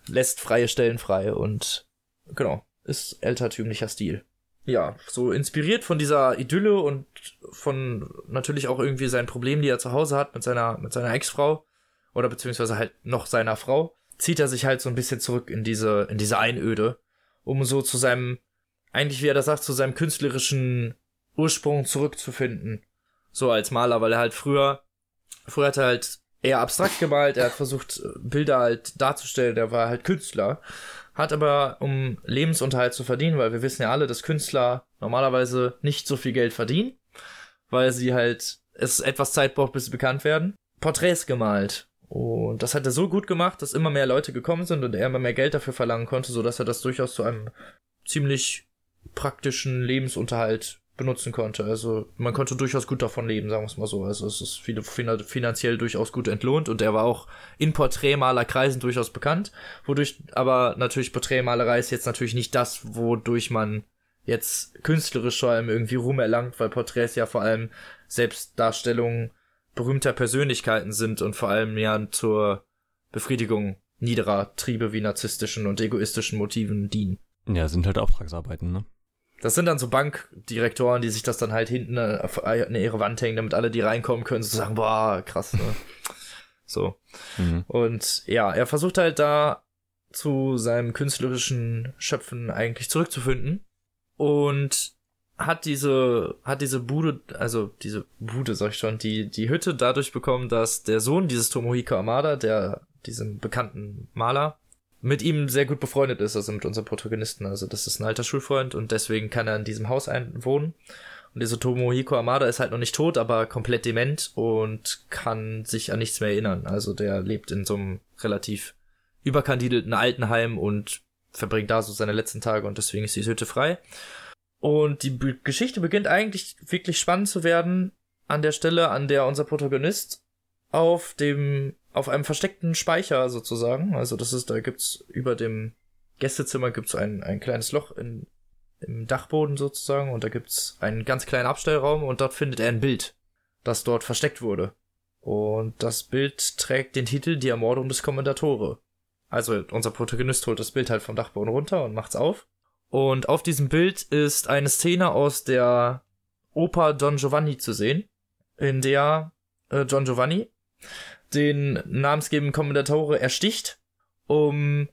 lässt freie Stellen frei und genau, ist altertümlicher Stil. Ja, so inspiriert von dieser Idylle und von natürlich auch irgendwie seinen Problemen, die er zu Hause hat mit seiner, mit seiner Ex-Frau oder beziehungsweise halt noch seiner Frau, zieht er sich halt so ein bisschen zurück in diese, in diese Einöde, um so zu seinem, eigentlich wie er das sagt, zu seinem künstlerischen Ursprung zurückzufinden. So als Maler, weil er halt früher, früher hat er halt eher abstrakt gemalt, er hat versucht, Bilder halt darzustellen, er war halt Künstler, hat aber, um Lebensunterhalt zu verdienen, weil wir wissen ja alle, dass Künstler normalerweise nicht so viel Geld verdienen, weil sie halt, es etwas Zeit braucht, bis sie bekannt werden, Porträts gemalt. Und das hat er so gut gemacht, dass immer mehr Leute gekommen sind und er immer mehr Geld dafür verlangen konnte, so dass er das durchaus zu einem ziemlich praktischen Lebensunterhalt benutzen konnte. Also man konnte durchaus gut davon leben, sagen wir es mal so. Also es ist viele finanziell durchaus gut entlohnt und er war auch in Porträtmalerkreisen durchaus bekannt, wodurch aber natürlich Porträtmalerei ist jetzt natürlich nicht das, wodurch man jetzt künstlerisch vor allem irgendwie Ruhm erlangt, weil Porträts ja vor allem Selbstdarstellungen berühmter Persönlichkeiten sind und vor allem ja zur Befriedigung niederer Triebe wie narzisstischen und egoistischen Motiven dienen. Ja, sind halt Auftragsarbeiten, ne? Das sind dann so Bankdirektoren, die sich das dann halt hinten in ihre Wand hängen, damit alle, die reinkommen können, so sagen, boah, krass, ne? so. Mhm. Und ja, er versucht halt da zu seinem künstlerischen Schöpfen eigentlich zurückzufinden und hat diese, hat diese Bude, also diese Bude, sag ich schon, die, die Hütte dadurch bekommen, dass der Sohn dieses Tomohiko Amada, der, diesem bekannten Maler, mit ihm sehr gut befreundet ist, also mit unserem Protagonisten. Also das ist ein alter Schulfreund und deswegen kann er in diesem Haus einwohnen. Und dieser Tomohiko Amada ist halt noch nicht tot, aber komplett dement und kann sich an nichts mehr erinnern. Also der lebt in so einem relativ überkandidelten Altenheim und verbringt da so seine letzten Tage und deswegen ist die Hütte frei. Und die Be Geschichte beginnt eigentlich wirklich spannend zu werden an der Stelle, an der unser Protagonist auf dem auf einem versteckten Speicher sozusagen. Also das ist, da gibt's über dem Gästezimmer gibt's ein, ein kleines Loch in, im Dachboden sozusagen und da gibt's einen ganz kleinen Abstellraum und dort findet er ein Bild, das dort versteckt wurde. Und das Bild trägt den Titel Die Ermordung des Kommendatore. Also unser Protagonist holt das Bild halt vom Dachboden runter und macht's auf. Und auf diesem Bild ist eine Szene aus der Oper Don Giovanni zu sehen, in der äh, Don Giovanni den namensgebenden Kommendatore ersticht, um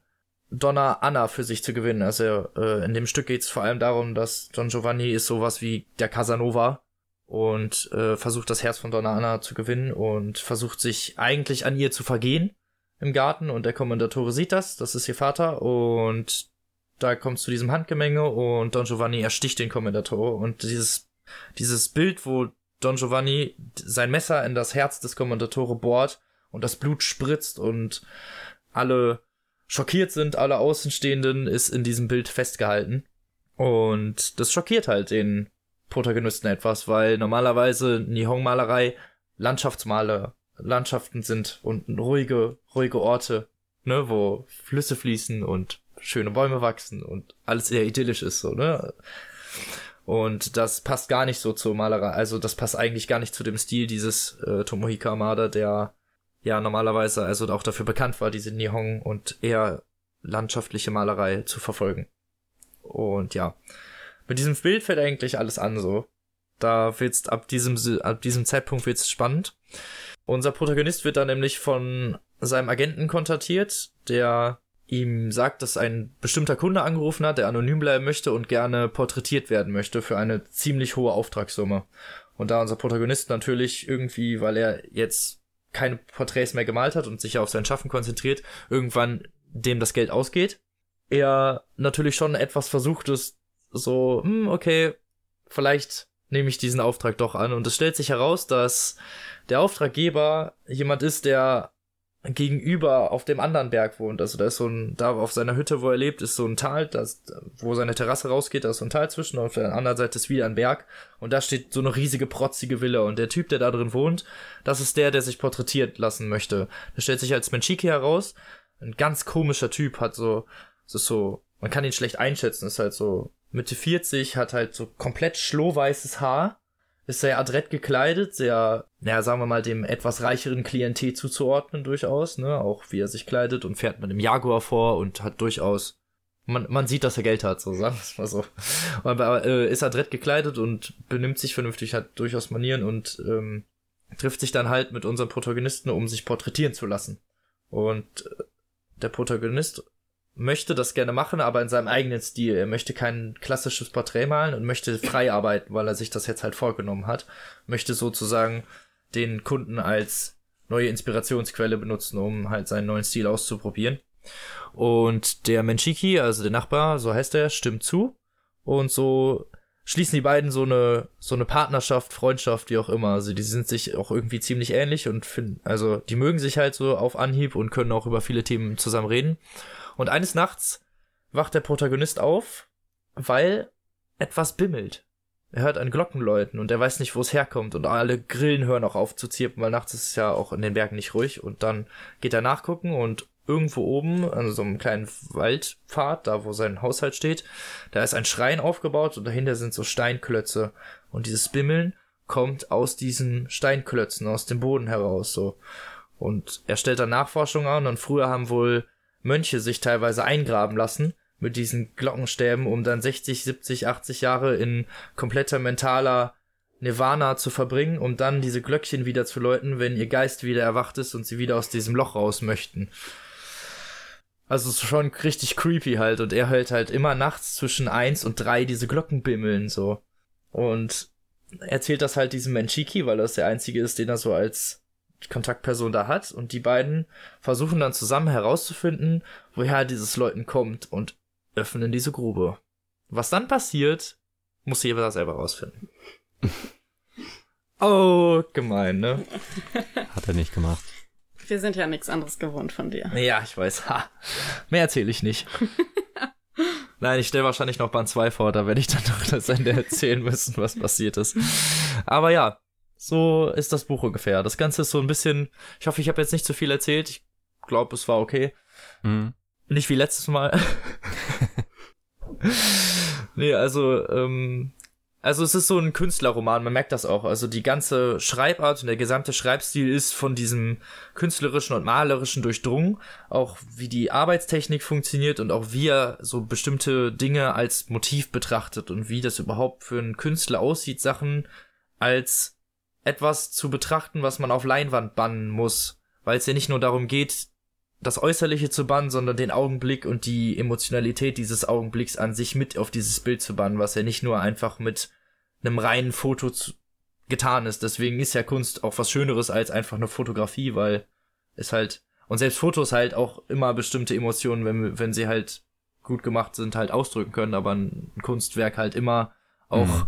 Donna Anna für sich zu gewinnen. Also äh, in dem Stück geht es vor allem darum, dass Don Giovanni ist sowas wie der Casanova und äh, versucht das Herz von Donna Anna zu gewinnen und versucht sich eigentlich an ihr zu vergehen im Garten. Und der Kommendatore sieht das, das ist ihr Vater. Und da kommt zu diesem Handgemenge und Don Giovanni ersticht den Kommendatore und dieses dieses Bild, wo Don Giovanni sein Messer in das Herz des Kommendatore bohrt und das Blut spritzt und alle schockiert sind alle Außenstehenden, ist in diesem Bild festgehalten. Und das schockiert halt den Protagonisten etwas, weil normalerweise Nihon-Malerei Landschaftsmale, Landschaften sind und ruhige, ruhige Orte, ne, wo Flüsse fließen und schöne Bäume wachsen und alles eher idyllisch ist, so, ne. Und das passt gar nicht so zur Malerei, also das passt eigentlich gar nicht zu dem Stil dieses äh, Tomohiko Amada, der ja normalerweise also auch dafür bekannt war, diese Nihon und eher landschaftliche Malerei zu verfolgen. Und ja, mit diesem Bild fällt eigentlich alles an so. Da wird's ab diesem ab diesem Zeitpunkt wird's spannend. Unser Protagonist wird dann nämlich von seinem Agenten kontaktiert, der ihm sagt, dass ein bestimmter Kunde angerufen hat, der anonym bleiben möchte und gerne porträtiert werden möchte für eine ziemlich hohe Auftragssumme. Und da unser Protagonist natürlich irgendwie, weil er jetzt keine Porträts mehr gemalt hat und sich auf sein Schaffen konzentriert, irgendwann dem das Geld ausgeht, er natürlich schon etwas versucht ist, so, hm, okay, vielleicht nehme ich diesen Auftrag doch an. Und es stellt sich heraus, dass der Auftraggeber jemand ist, der gegenüber auf dem anderen Berg wohnt. Also da ist so ein, da auf seiner Hütte, wo er lebt, ist so ein Tal, das, wo seine Terrasse rausgeht, da ist so ein Tal zwischen und auf der anderen Seite ist wieder ein Berg und da steht so eine riesige protzige Villa und der Typ, der da drin wohnt, das ist der, der sich porträtiert lassen möchte. Der stellt sich als Menchiki heraus, ein ganz komischer Typ, hat so, das ist so, man kann ihn schlecht einschätzen, ist halt so Mitte 40, hat halt so komplett schlohweißes Haar ist sehr adrett gekleidet, sehr, naja, sagen wir mal, dem etwas reicheren Klientel zuzuordnen durchaus, ne, auch wie er sich kleidet und fährt mit einem Jaguar vor und hat durchaus, man, man sieht, dass er Geld hat, so sagen wir es mal so. Aber äh, ist adrett gekleidet und benimmt sich vernünftig, hat durchaus Manieren und ähm, trifft sich dann halt mit unserem Protagonisten, um sich porträtieren zu lassen. Und äh, der Protagonist möchte das gerne machen, aber in seinem eigenen Stil. Er möchte kein klassisches Porträt malen und möchte frei arbeiten, weil er sich das jetzt halt vorgenommen hat. Möchte sozusagen den Kunden als neue Inspirationsquelle benutzen, um halt seinen neuen Stil auszuprobieren. Und der Menchiki, also der Nachbar, so heißt er, stimmt zu. Und so schließen die beiden so eine, so eine Partnerschaft, Freundschaft, wie auch immer. Also die sind sich auch irgendwie ziemlich ähnlich und finden, also die mögen sich halt so auf Anhieb und können auch über viele Themen zusammen reden. Und eines Nachts wacht der Protagonist auf, weil etwas bimmelt. Er hört ein Glockenläuten und er weiß nicht, wo es herkommt und alle Grillen hören auch auf zu zirpen, weil nachts ist es ja auch in den Bergen nicht ruhig und dann geht er nachgucken und irgendwo oben an so einem kleinen Waldpfad, da wo sein Haushalt steht, da ist ein Schrein aufgebaut und dahinter sind so Steinklötze und dieses Bimmeln kommt aus diesen Steinklötzen, aus dem Boden heraus, so. Und er stellt dann Nachforschung an und früher haben wohl Mönche sich teilweise eingraben lassen mit diesen Glockenstäben, um dann 60, 70, 80 Jahre in kompletter mentaler Nirvana zu verbringen, um dann diese Glöckchen wieder zu läuten, wenn ihr Geist wieder erwacht ist und sie wieder aus diesem Loch raus möchten. Also es ist schon richtig creepy halt und er hört halt immer nachts zwischen eins und drei diese Glocken bimmeln so. Und erzählt das halt diesem Menchiki, weil das der einzige ist, den er so als Kontaktperson da hat und die beiden versuchen dann zusammen herauszufinden, woher dieses Leuten kommt und öffnen diese Grube. Was dann passiert, muss jeder selber rausfinden. oh, gemein, ne? Hat er nicht gemacht. Wir sind ja nichts anderes gewohnt von dir. Ja, ich weiß. Ha. Mehr erzähle ich nicht. Nein, ich stelle wahrscheinlich noch Band 2 vor, da werde ich dann noch das Ende erzählen müssen, was passiert ist. Aber ja, so ist das Buch ungefähr. Das Ganze ist so ein bisschen, ich hoffe, ich habe jetzt nicht zu viel erzählt. Ich glaube, es war okay. Mhm. Nicht wie letztes Mal. nee, also, ähm, also es ist so ein Künstlerroman, man merkt das auch. Also die ganze Schreibart und der gesamte Schreibstil ist von diesem künstlerischen und malerischen durchdrungen. Auch wie die Arbeitstechnik funktioniert und auch wie er so bestimmte Dinge als Motiv betrachtet und wie das überhaupt für einen Künstler aussieht, Sachen als etwas zu betrachten, was man auf Leinwand bannen muss, weil es ja nicht nur darum geht, das Äußerliche zu bannen, sondern den Augenblick und die Emotionalität dieses Augenblicks an sich mit auf dieses Bild zu bannen, was ja nicht nur einfach mit einem reinen Foto zu, getan ist. Deswegen ist ja Kunst auch was Schöneres als einfach eine Fotografie, weil es halt, und selbst Fotos halt auch immer bestimmte Emotionen, wenn, wenn sie halt gut gemacht sind, halt ausdrücken können, aber ein Kunstwerk halt immer auch mhm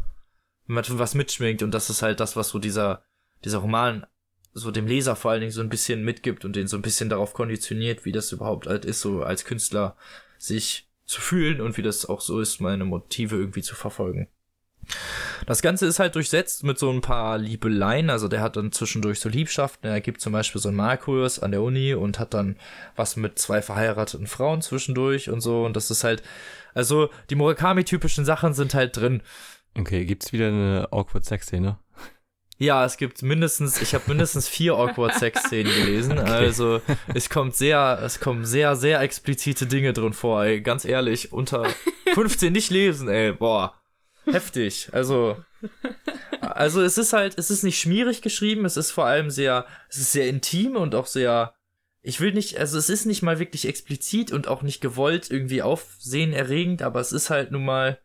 was mitschwingt und das ist halt das, was so dieser, dieser Roman so dem Leser vor allen Dingen so ein bisschen mitgibt und den so ein bisschen darauf konditioniert, wie das überhaupt halt ist, so als Künstler sich zu fühlen und wie das auch so ist, meine Motive irgendwie zu verfolgen. Das Ganze ist halt durchsetzt mit so ein paar Liebeleien. Also der hat dann zwischendurch so Liebschaften. Er gibt zum Beispiel so einen Malkurs an der Uni und hat dann was mit zwei verheirateten Frauen zwischendurch und so. Und das ist halt, also die Murakami-typischen Sachen sind halt drin. Okay, gibt's wieder eine awkward Sex-Szene? Ja, es gibt mindestens, ich habe mindestens vier awkward Sex-Szenen gelesen. Okay. Also es kommt sehr, es kommen sehr, sehr explizite Dinge drin vor. Ey. Ganz ehrlich, unter 15 nicht lesen, ey, boah heftig. Also, also es ist halt, es ist nicht schmierig geschrieben, es ist vor allem sehr, es ist sehr intim und auch sehr, ich will nicht, also es ist nicht mal wirklich explizit und auch nicht gewollt irgendwie aufsehenerregend, aber es ist halt nun mal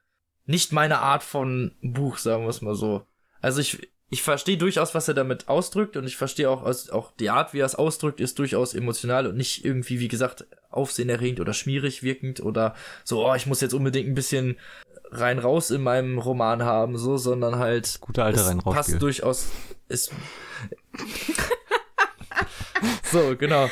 nicht meine Art von Buch, sagen wir es mal so. Also ich, ich verstehe durchaus, was er damit ausdrückt und ich verstehe auch, auch die Art, wie er es ausdrückt, ist durchaus emotional und nicht irgendwie, wie gesagt, aufsehenerregend oder schmierig wirkend oder so, oh, ich muss jetzt unbedingt ein bisschen rein raus in meinem Roman haben, so, sondern halt. Gute alte rein raus. Passt durchaus. Ist. so, genau.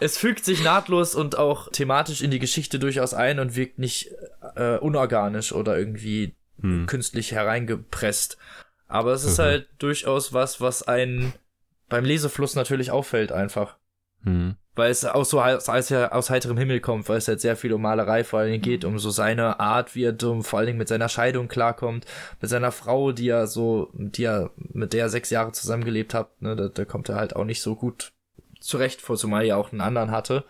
es fügt sich nahtlos und auch thematisch in die Geschichte durchaus ein und wirkt nicht äh, unorganisch oder irgendwie hm. künstlich hereingepresst. Aber es ist mhm. halt durchaus was, was einen beim Lesefluss natürlich auffällt einfach. Hm weil es auch so als, er aus heiterem Himmel kommt, weil es halt sehr viel um Malerei vor allen Dingen geht, um so seine Art, wie er dumm, vor allen Dingen mit seiner Scheidung klarkommt, mit seiner Frau, die er so, die er, mit der er sechs Jahre zusammengelebt hat, ne, da, da kommt er halt auch nicht so gut zurecht, vor zumal er auch einen anderen hatte.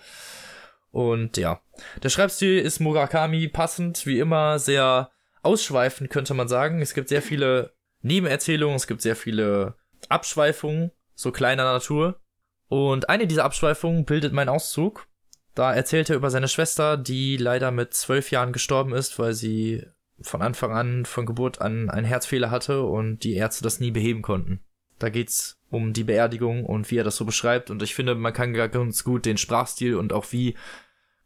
Und ja, der Schreibstil ist Murakami passend, wie immer, sehr ausschweifend, könnte man sagen. Es gibt sehr viele Nebenerzählungen, es gibt sehr viele Abschweifungen, so kleiner Natur und eine dieser Abschweifungen bildet mein Auszug. Da erzählt er über seine Schwester, die leider mit zwölf Jahren gestorben ist, weil sie von Anfang an, von Geburt an einen Herzfehler hatte und die Ärzte das nie beheben konnten. Da geht's um die Beerdigung und wie er das so beschreibt. Und ich finde, man kann ganz gut den Sprachstil und auch wie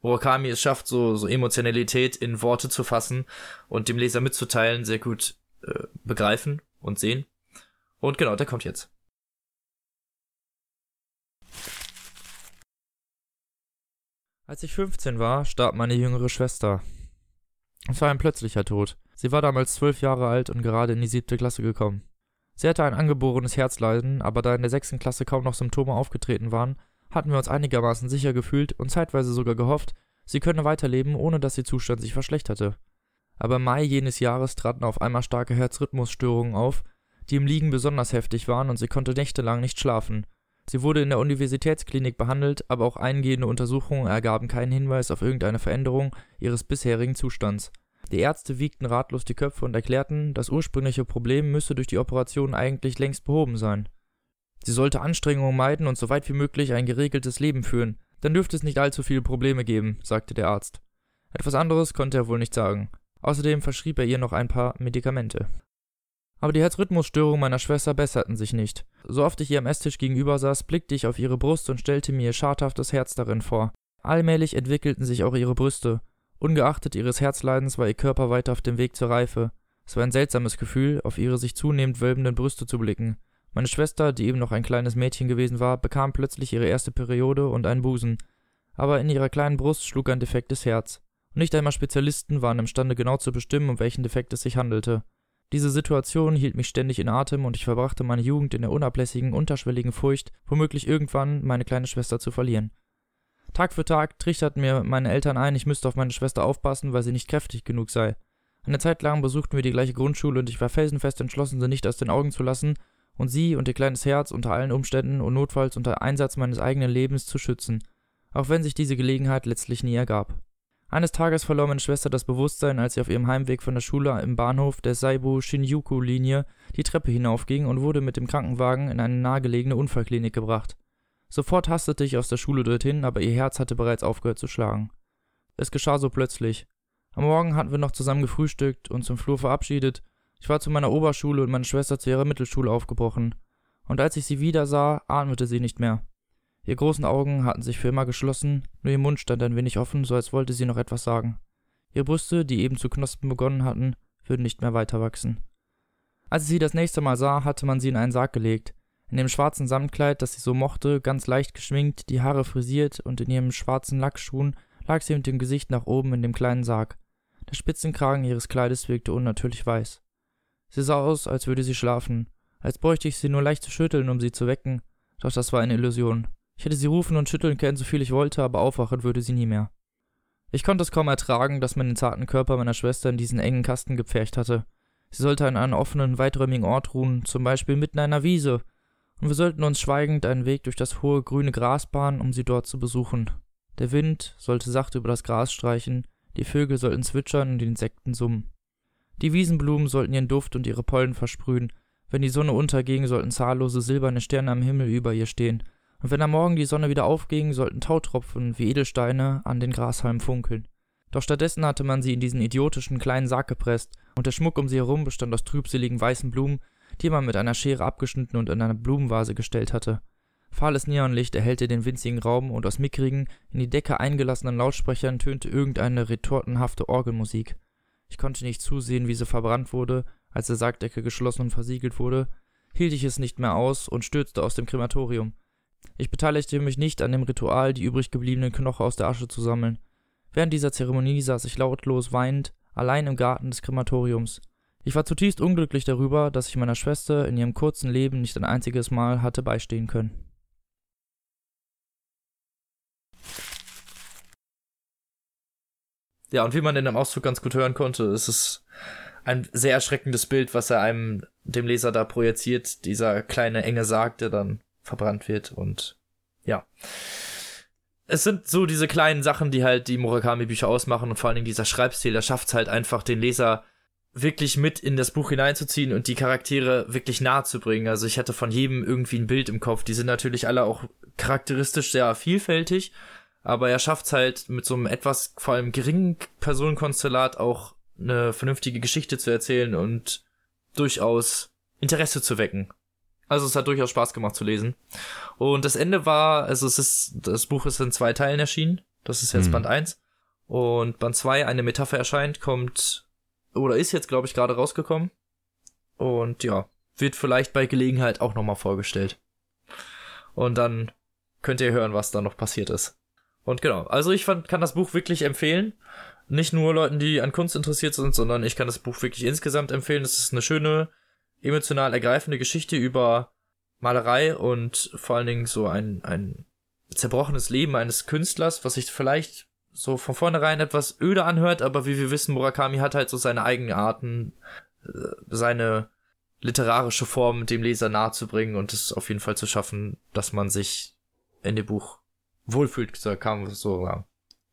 Murakami es schafft, so, so Emotionalität in Worte zu fassen und dem Leser mitzuteilen, sehr gut äh, begreifen und sehen. Und genau, der kommt jetzt. Als ich 15 war, starb meine jüngere Schwester. Es war ein plötzlicher Tod. Sie war damals zwölf Jahre alt und gerade in die siebte Klasse gekommen. Sie hatte ein angeborenes Herzleiden, aber da in der sechsten Klasse kaum noch Symptome aufgetreten waren, hatten wir uns einigermaßen sicher gefühlt und zeitweise sogar gehofft, sie könne weiterleben, ohne dass ihr Zustand sich verschlechterte. Aber im Mai jenes Jahres traten auf einmal starke Herzrhythmusstörungen auf, die im Liegen besonders heftig waren und sie konnte nächtelang nicht schlafen, Sie wurde in der Universitätsklinik behandelt, aber auch eingehende Untersuchungen ergaben keinen Hinweis auf irgendeine Veränderung ihres bisherigen Zustands. Die Ärzte wiegten ratlos die Köpfe und erklärten, das ursprüngliche Problem müsse durch die Operation eigentlich längst behoben sein. Sie sollte Anstrengungen meiden und so weit wie möglich ein geregeltes Leben führen, dann dürfte es nicht allzu viele Probleme geben, sagte der Arzt. Etwas anderes konnte er wohl nicht sagen. Außerdem verschrieb er ihr noch ein paar Medikamente. Aber die Herzrhythmusstörungen meiner Schwester besserten sich nicht. So oft ich ihr am Esstisch gegenüber saß, blickte ich auf ihre Brust und stellte mir ihr schadhaftes Herz darin vor. Allmählich entwickelten sich auch ihre Brüste. Ungeachtet ihres Herzleidens war ihr Körper weiter auf dem Weg zur Reife. Es war ein seltsames Gefühl, auf ihre sich zunehmend wölbenden Brüste zu blicken. Meine Schwester, die eben noch ein kleines Mädchen gewesen war, bekam plötzlich ihre erste Periode und einen Busen. Aber in ihrer kleinen Brust schlug ein defektes Herz. Und nicht einmal Spezialisten waren imstande genau zu bestimmen, um welchen Defekt es sich handelte. Diese Situation hielt mich ständig in Atem und ich verbrachte meine Jugend in der unablässigen, unterschwelligen Furcht, womöglich irgendwann meine kleine Schwester zu verlieren. Tag für Tag trichterten mir meine Eltern ein, ich müsste auf meine Schwester aufpassen, weil sie nicht kräftig genug sei. Eine Zeit lang besuchten wir die gleiche Grundschule und ich war felsenfest entschlossen, sie nicht aus den Augen zu lassen und sie und ihr kleines Herz unter allen Umständen und notfalls unter Einsatz meines eigenen Lebens zu schützen, auch wenn sich diese Gelegenheit letztlich nie ergab. Eines Tages verlor meine Schwester das Bewusstsein, als sie auf ihrem Heimweg von der Schule im Bahnhof der Saibu-Shinjuku-Linie die Treppe hinaufging und wurde mit dem Krankenwagen in eine nahegelegene Unfallklinik gebracht. Sofort hastete ich aus der Schule dorthin, aber ihr Herz hatte bereits aufgehört zu schlagen. Es geschah so plötzlich. Am Morgen hatten wir noch zusammen gefrühstückt und zum Flur verabschiedet. Ich war zu meiner Oberschule und meine Schwester zu ihrer Mittelschule aufgebrochen. Und als ich sie wieder sah, atmete sie nicht mehr. Ihre großen Augen hatten sich für immer geschlossen, nur ihr Mund stand ein wenig offen, so als wollte sie noch etwas sagen. Ihre Brüste, die eben zu knospen begonnen hatten, würden nicht mehr weiter wachsen. Als ich sie das nächste Mal sah, hatte man sie in einen Sarg gelegt. In dem schwarzen Samtkleid, das sie so mochte, ganz leicht geschminkt, die Haare frisiert und in ihren schwarzen Lackschuhen lag sie mit dem Gesicht nach oben in dem kleinen Sarg. Der Spitzenkragen ihres Kleides wirkte unnatürlich weiß. Sie sah aus, als würde sie schlafen, als bräuchte ich sie nur leicht zu schütteln, um sie zu wecken, doch das war eine Illusion. Ich hätte sie rufen und schütteln können, so viel ich wollte, aber aufwachen würde sie nie mehr. Ich konnte es kaum ertragen, dass man den zarten Körper meiner Schwester in diesen engen Kasten gepfercht hatte. Sie sollte an einem offenen, weiträumigen Ort ruhen, zum Beispiel mitten in einer Wiese, und wir sollten uns schweigend einen Weg durch das hohe grüne Gras bahnen, um sie dort zu besuchen. Der Wind sollte sacht über das Gras streichen, die Vögel sollten zwitschern und die Insekten summen. Die Wiesenblumen sollten ihren Duft und ihre Pollen versprühen, wenn die Sonne unterging, sollten zahllose silberne Sterne am Himmel über ihr stehen, und wenn am Morgen die Sonne wieder aufging, sollten Tautropfen wie Edelsteine an den Grashalmen funkeln. Doch stattdessen hatte man sie in diesen idiotischen kleinen Sarg gepresst, und der Schmuck um sie herum bestand aus trübseligen weißen Blumen, die man mit einer Schere abgeschnitten und in eine Blumenvase gestellt hatte. Fahles Neonlicht erhellte den winzigen Raum und aus mickrigen, in die Decke eingelassenen Lautsprechern tönte irgendeine retortenhafte Orgelmusik. Ich konnte nicht zusehen, wie sie verbrannt wurde, als der Sargdecke geschlossen und versiegelt wurde, hielt ich es nicht mehr aus und stürzte aus dem Krematorium. Ich beteiligte mich nicht an dem Ritual, die übrig gebliebenen Knochen aus der Asche zu sammeln. Während dieser Zeremonie saß ich lautlos weinend, allein im Garten des Krematoriums. Ich war zutiefst unglücklich darüber, dass ich meiner Schwester in ihrem kurzen Leben nicht ein einziges Mal hatte beistehen können. Ja, und wie man in dem Auszug ganz gut hören konnte, ist es ein sehr erschreckendes Bild, was er einem, dem Leser da projiziert, dieser kleine enge Sarg, der dann verbrannt wird und ja. Es sind so diese kleinen Sachen, die halt die Murakami-Bücher ausmachen und vor allen Dingen dieser Schreibstil, der schafft es halt einfach, den Leser wirklich mit in das Buch hineinzuziehen und die Charaktere wirklich nahe zu bringen. Also ich hatte von jedem irgendwie ein Bild im Kopf. Die sind natürlich alle auch charakteristisch sehr vielfältig, aber er schafft es halt mit so einem etwas vor allem geringen Personenkonstellat auch eine vernünftige Geschichte zu erzählen und durchaus Interesse zu wecken. Also es hat durchaus Spaß gemacht zu lesen. Und das Ende war, also es ist, das Buch ist in zwei Teilen erschienen. Das ist jetzt hm. Band 1. Und Band 2, eine Metapher erscheint, kommt, oder ist jetzt, glaube ich, gerade rausgekommen. Und ja, wird vielleicht bei Gelegenheit auch nochmal vorgestellt. Und dann könnt ihr hören, was da noch passiert ist. Und genau, also ich fand, kann das Buch wirklich empfehlen. Nicht nur Leuten, die an Kunst interessiert sind, sondern ich kann das Buch wirklich insgesamt empfehlen. Es ist eine schöne, emotional ergreifende Geschichte über Malerei und vor allen Dingen so ein, ein zerbrochenes Leben eines Künstlers, was sich vielleicht so von vornherein etwas öde anhört, aber wie wir wissen, Murakami hat halt so seine eigenen Arten, äh, seine literarische Form dem Leser nahezubringen und es auf jeden Fall zu schaffen, dass man sich in dem Buch wohlfühlt, kann man so sagen.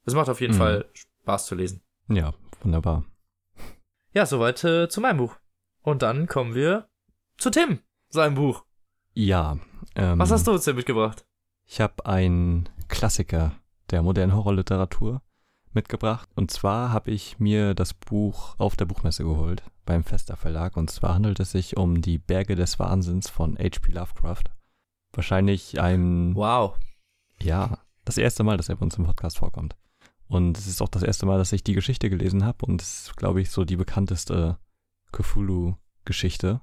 Es macht auf jeden mhm. Fall Spaß zu lesen. Ja, wunderbar. Ja, soweit äh, zu meinem Buch. Und dann kommen wir zu Tim, seinem Buch. Ja. Ähm, Was hast du uns denn mitgebracht? Ich habe einen Klassiker der modernen Horrorliteratur mitgebracht. Und zwar habe ich mir das Buch auf der Buchmesse geholt beim Fester Verlag. Und zwar handelt es sich um die Berge des Wahnsinns von H.P. Lovecraft. Wahrscheinlich ein. Wow. Ja, das erste Mal, dass er bei uns im Podcast vorkommt. Und es ist auch das erste Mal, dass ich die Geschichte gelesen habe. Und es ist, glaube ich, so die bekannteste Cthulhu-Geschichte,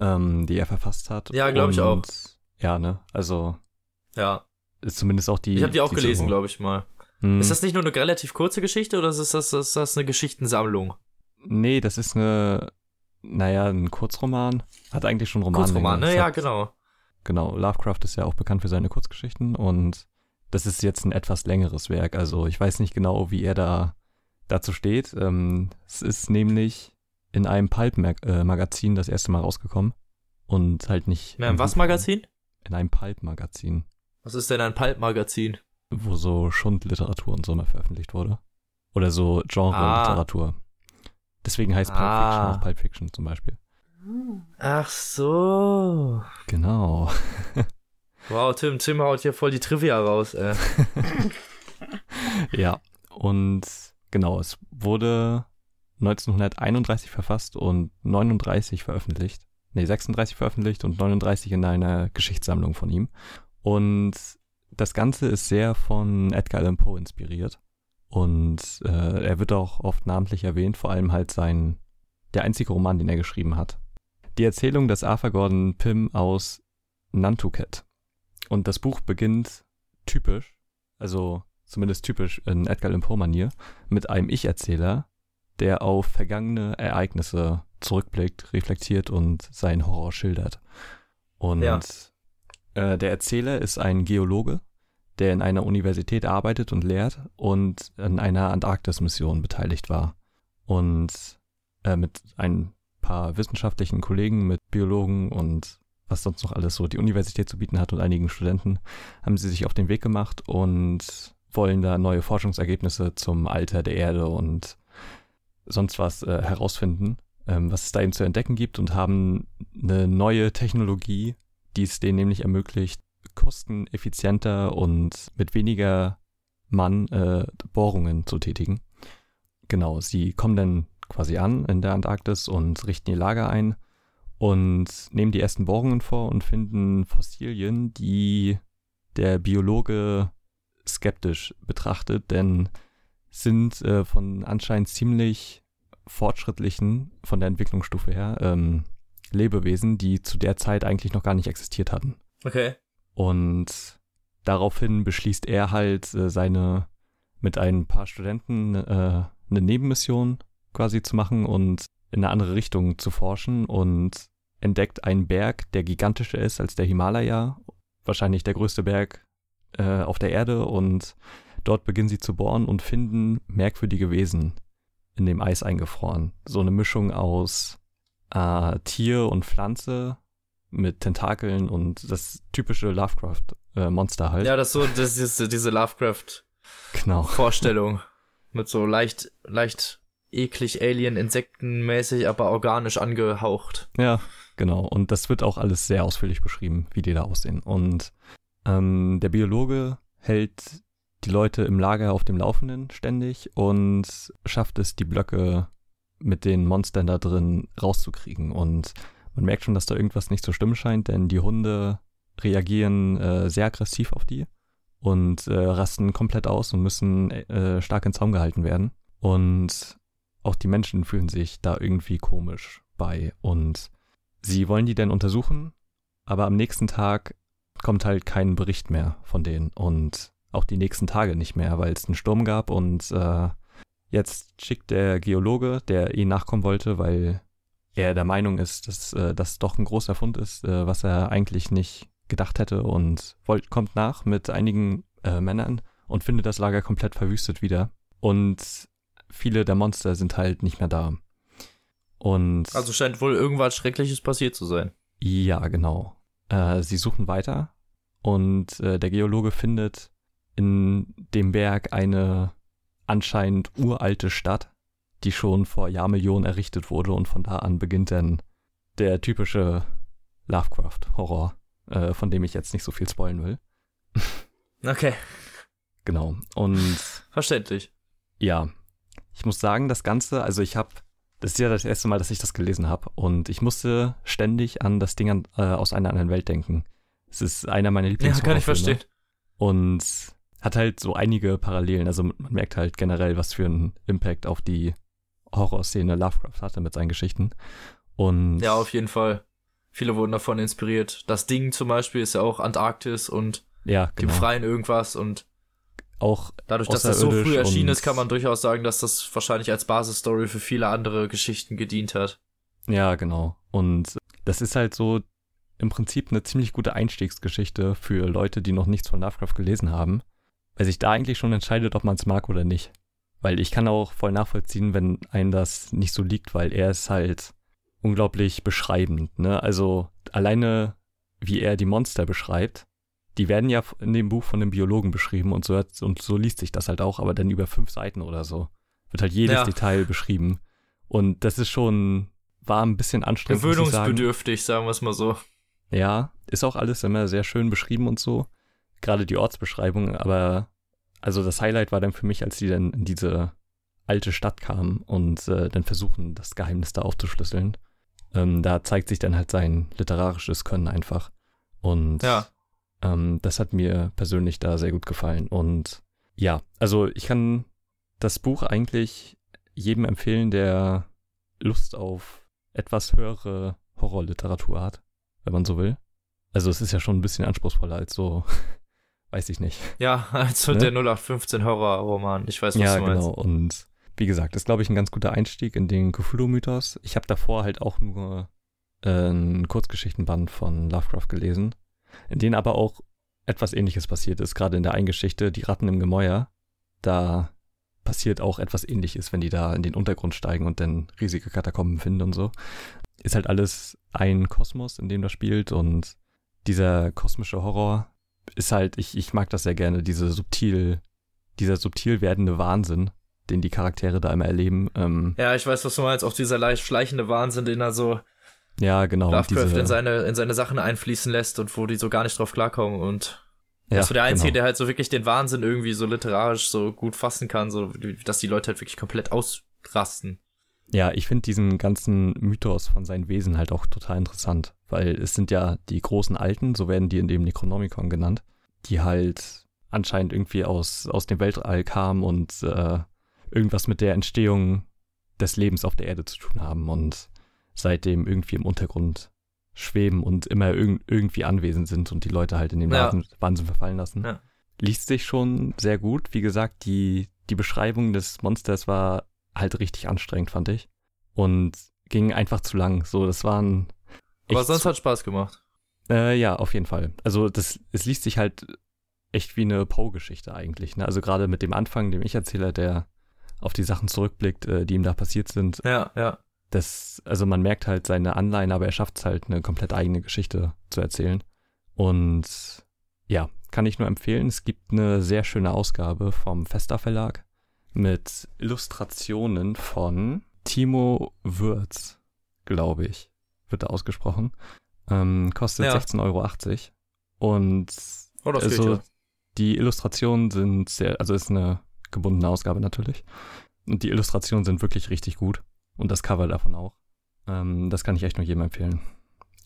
ähm, die er verfasst hat. Ja, glaube ich auch. Ja, ne? Also. Ja. Ist zumindest auch die. Ich habe die auch die gelesen, glaube ich mal. Hm. Ist das nicht nur eine relativ kurze Geschichte oder ist das, ist das eine Geschichtensammlung? Nee, das ist eine, naja, ein Kurzroman. Hat eigentlich schon Roman. Kurzroman, ne? Ja, genau. Genau. Lovecraft ist ja auch bekannt für seine Kurzgeschichten und das ist jetzt ein etwas längeres Werk. Also ich weiß nicht genau, wie er da dazu steht. Ähm, es ist nämlich in einem Pulp-Magazin das erste Mal rausgekommen. Und halt nicht. In einem was Magazin? In einem Pulp-Magazin. Was ist denn ein Pulp-Magazin? Wo so Schundliteratur und so mal veröffentlicht wurde. Oder so Genre-Literatur. Ah. Deswegen heißt Pulp ah. Fiction auch Pulp Fiction zum Beispiel. Ach so. Genau. wow, Tim, Tim haut hier voll die Trivia raus, ey. ja, und genau, es wurde 1931 verfasst und 39 veröffentlicht. Nee, 36 veröffentlicht und 39 in einer Geschichtssammlung von ihm. Und das Ganze ist sehr von Edgar Allan Poe inspiriert. Und äh, er wird auch oft namentlich erwähnt, vor allem halt sein, der einzige Roman, den er geschrieben hat. Die Erzählung des Arthur Gordon Pym aus Nantucket. Und das Buch beginnt typisch, also zumindest typisch in Edgar Allan Poe-Manier, mit einem Ich-Erzähler, der auf vergangene Ereignisse zurückblickt, reflektiert und seinen Horror schildert. Und Ja. äh, der Erzähler ist ein Geologe, der in einer Universität arbeitet und lehrt und an einer Antarktis-Mission beteiligt war. Und äh, mit ein paar wissenschaftlichen Kollegen, mit Biologen und was sonst noch alles so die Universität zu bieten hat und einigen Studenten, haben sie sich auf den Weg gemacht und wollen da neue Forschungsergebnisse zum Alter der Erde und sonst was äh, herausfinden, ähm, was es da eben zu entdecken gibt und haben eine neue Technologie, die es denen nämlich ermöglicht, kosteneffizienter und mit weniger Mann äh, Bohrungen zu tätigen. Genau, sie kommen dann quasi an in der Antarktis und richten ihr Lager ein und nehmen die ersten Bohrungen vor und finden Fossilien, die der Biologe skeptisch betrachtet, denn sind äh, von anscheinend ziemlich fortschrittlichen, von der Entwicklungsstufe her, ähm, Lebewesen, die zu der Zeit eigentlich noch gar nicht existiert hatten. Okay. Und daraufhin beschließt er halt äh, seine mit ein paar Studenten äh, eine Nebenmission quasi zu machen und in eine andere Richtung zu forschen und entdeckt einen Berg, der gigantischer ist als der Himalaya, wahrscheinlich der größte Berg äh, auf der Erde und dort beginnen sie zu bohren und finden merkwürdige Wesen in dem Eis eingefroren. So eine Mischung aus äh, Tier und Pflanze mit Tentakeln und das typische Lovecraft-Monster halt. Ja, das so, das ist diese Lovecraft-Vorstellung. Genau. Mit so leicht, leicht eklig Alien-Insektenmäßig, aber organisch angehaucht. Ja, genau. Und das wird auch alles sehr ausführlich beschrieben, wie die da aussehen. Und ähm, der Biologe hält die Leute im Lager auf dem Laufenden ständig und schafft es, die Blöcke mit den Monstern da drin rauszukriegen. Und man merkt schon, dass da irgendwas nicht so stimmen scheint, denn die Hunde reagieren äh, sehr aggressiv auf die und äh, rasten komplett aus und müssen äh, stark in Zaum gehalten werden. Und auch die Menschen fühlen sich da irgendwie komisch bei. Und sie wollen die dann untersuchen, aber am nächsten Tag kommt halt kein Bericht mehr von denen und auch die nächsten Tage nicht mehr, weil es einen Sturm gab und äh, jetzt schickt der Geologe, der eh nachkommen wollte, weil er der Meinung ist, dass äh, das doch ein großer Fund ist, äh, was er eigentlich nicht gedacht hätte und wollt, kommt nach mit einigen äh, Männern und findet das Lager komplett verwüstet wieder. Und viele der Monster sind halt nicht mehr da. Und Also scheint wohl irgendwas Schreckliches passiert zu sein. ja, genau. Äh, sie suchen weiter und äh, der Geologe findet in dem Berg eine anscheinend uralte Stadt, die schon vor Jahrmillionen errichtet wurde und von da an beginnt dann der typische Lovecraft-Horror, äh, von dem ich jetzt nicht so viel spoilen will. Okay, Genau. Und verständlich. ja, ich muss sagen, das Ganze, also ich habe, das ist ja das erste Mal, dass ich das gelesen habe und ich musste ständig an das Ding an, äh, aus einer anderen Welt denken. Es ist einer meiner Ja, Lieblings kann ich verstehen. und hat halt so einige Parallelen. Also man merkt halt generell, was für einen Impact auf die Horrorszene Lovecraft hatte mit seinen Geschichten. Und Ja, auf jeden Fall. Viele wurden davon inspiriert. Das Ding zum Beispiel ist ja auch Antarktis und ja, die genau. befreien irgendwas und auch dadurch, dass das so früh erschienen ist, kann man durchaus sagen, dass das wahrscheinlich als Basisstory für viele andere Geschichten gedient hat. Ja, genau. Und das ist halt so im Prinzip eine ziemlich gute Einstiegsgeschichte für Leute, die noch nichts von Lovecraft gelesen haben, weil sich da eigentlich schon entscheidet, ob man es mag oder nicht. Weil ich kann auch voll nachvollziehen, wenn einem das nicht so liegt, weil er ist halt unglaublich beschreibend. Ne? Also alleine, wie er die Monster beschreibt, die werden ja in dem Buch von dem Biologen beschrieben und so, hat- und so liest sich das halt auch, aber dann über fünf Seiten oder so. Wird halt jedes Ja. Detail beschrieben. Und das ist schon, war ein bisschen anstrengend. ich sagen. Gewöhnungsbedürftig, sagen wir es mal so. Ja, ist auch alles immer sehr schön beschrieben und so. Gerade die Ortsbeschreibung, aber also das Highlight war dann für mich, als die dann in diese alte Stadt kamen und äh, dann versuchen, das Geheimnis da aufzuschlüsseln. Ähm, da zeigt sich dann halt sein literarisches Können einfach. Und Ja. Ähm, das hat mir persönlich da sehr gut gefallen. Und ja, also ich kann das Buch eigentlich jedem empfehlen, der Lust auf etwas höhere Horrorliteratur hat, wenn man so will. Also es ist ja schon ein bisschen anspruchsvoller als so, weiß ich nicht. Ja, also Ne? der 0815 Horror-Roman. Ich weiß, was ja, du meinst. genau. Und wie gesagt, ist, glaube ich, ein ganz guter Einstieg in den Cthulhu-Mythos. Ich habe davor halt auch nur äh, einen Kurzgeschichtenband von Lovecraft gelesen, in denen aber auch etwas ähnliches passiert ist, gerade in der Eingeschichte, die Ratten im Gemäuer. Da passiert auch etwas ähnliches, wenn die da in den Untergrund steigen und dann riesige Katakomben finden und so. Ist halt alles ein Kosmos, in dem das spielt und dieser kosmische Horror ist halt, ich, ich mag das sehr gerne, diese subtil, dieser subtil werdende Wahnsinn, den die Charaktere da immer erleben. Ähm, Ja, ich weiß, was du meinst. Auch dieser leicht schleichende Wahnsinn, den er so ja, genau. Lovecraft diese, in, seine, in seine Sachen einfließen lässt und wo die so gar nicht drauf klarkommen. Und ja, so der Einzige, genau. der halt so wirklich den Wahnsinn irgendwie so literarisch so gut fassen kann, so dass die Leute halt wirklich komplett ausrasten. Ja, ich finde diesen ganzen Mythos von seinen Wesen halt auch total interessant, weil es sind ja die großen Alten, so werden die in dem Necronomicon genannt, die halt anscheinend irgendwie aus, aus dem Weltall kamen und äh, irgendwas mit der Entstehung des Lebens auf der Erde zu tun haben und seitdem irgendwie im Untergrund schweben und immer irg irgendwie anwesend sind und die Leute halt in den Ja. Wahnsinn, verfallen lassen. Ja. Liest sich schon sehr gut. Wie gesagt, die, die Beschreibung des Monsters war halt richtig anstrengend, fand ich. Und ging einfach zu lang. So, das waren. Aber sonst hat Spaß gemacht. äh, ja, auf jeden Fall. Also das, es liest sich halt echt wie eine Poe-Geschichte eigentlich. Ne? Also gerade mit dem Anfang, dem Ich-Erzähler, der auf die Sachen zurückblickt, äh, die ihm da passiert sind. Ja, ja. Das, also man merkt halt seine Anleihen, aber er schafft es halt, eine komplett eigene Geschichte zu erzählen. Und ja, kann ich nur empfehlen. Es gibt eine sehr schöne Ausgabe vom Festa Verlag mit Illustrationen von Timo Würz, glaube ich, wird da ausgesprochen. Ähm, kostet Ja. 16,80 Euro. Und Oh, also, ja. die Illustrationen sind sehr, also ist eine gebundene Ausgabe natürlich. Und die Illustrationen sind wirklich richtig gut. Und das Cover davon auch. Ähm, das kann ich echt nur jedem empfehlen.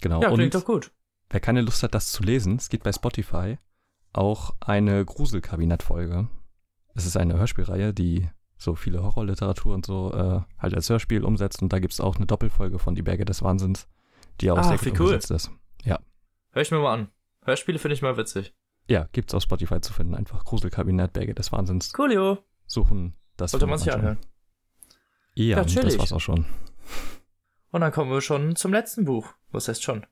Genau. Ja, und klingt doch gut. wer keine Lust hat, das zu lesen, es gibt bei Spotify auch eine Gruselkabinett-Folge. Es ist eine Hörspielreihe, die so viele Horrorliteratur und so äh, halt als Hörspiel umsetzt. Und da gibt es auch eine Doppelfolge von Die Berge des Wahnsinns, die auch Ah, sehr gut cool. umgesetzt ist. Hör ich mir mal an. Hörspiele finde ich mal witzig. Ja, gibt's auf Spotify zu finden. Einfach Gruselkabinett, Berge des Wahnsinns Coolio. suchen. Das Sollte man sich schon. anhören. Ja, und das war's auch schon. Und dann kommen wir schon zum letzten Buch. Was heißt schon?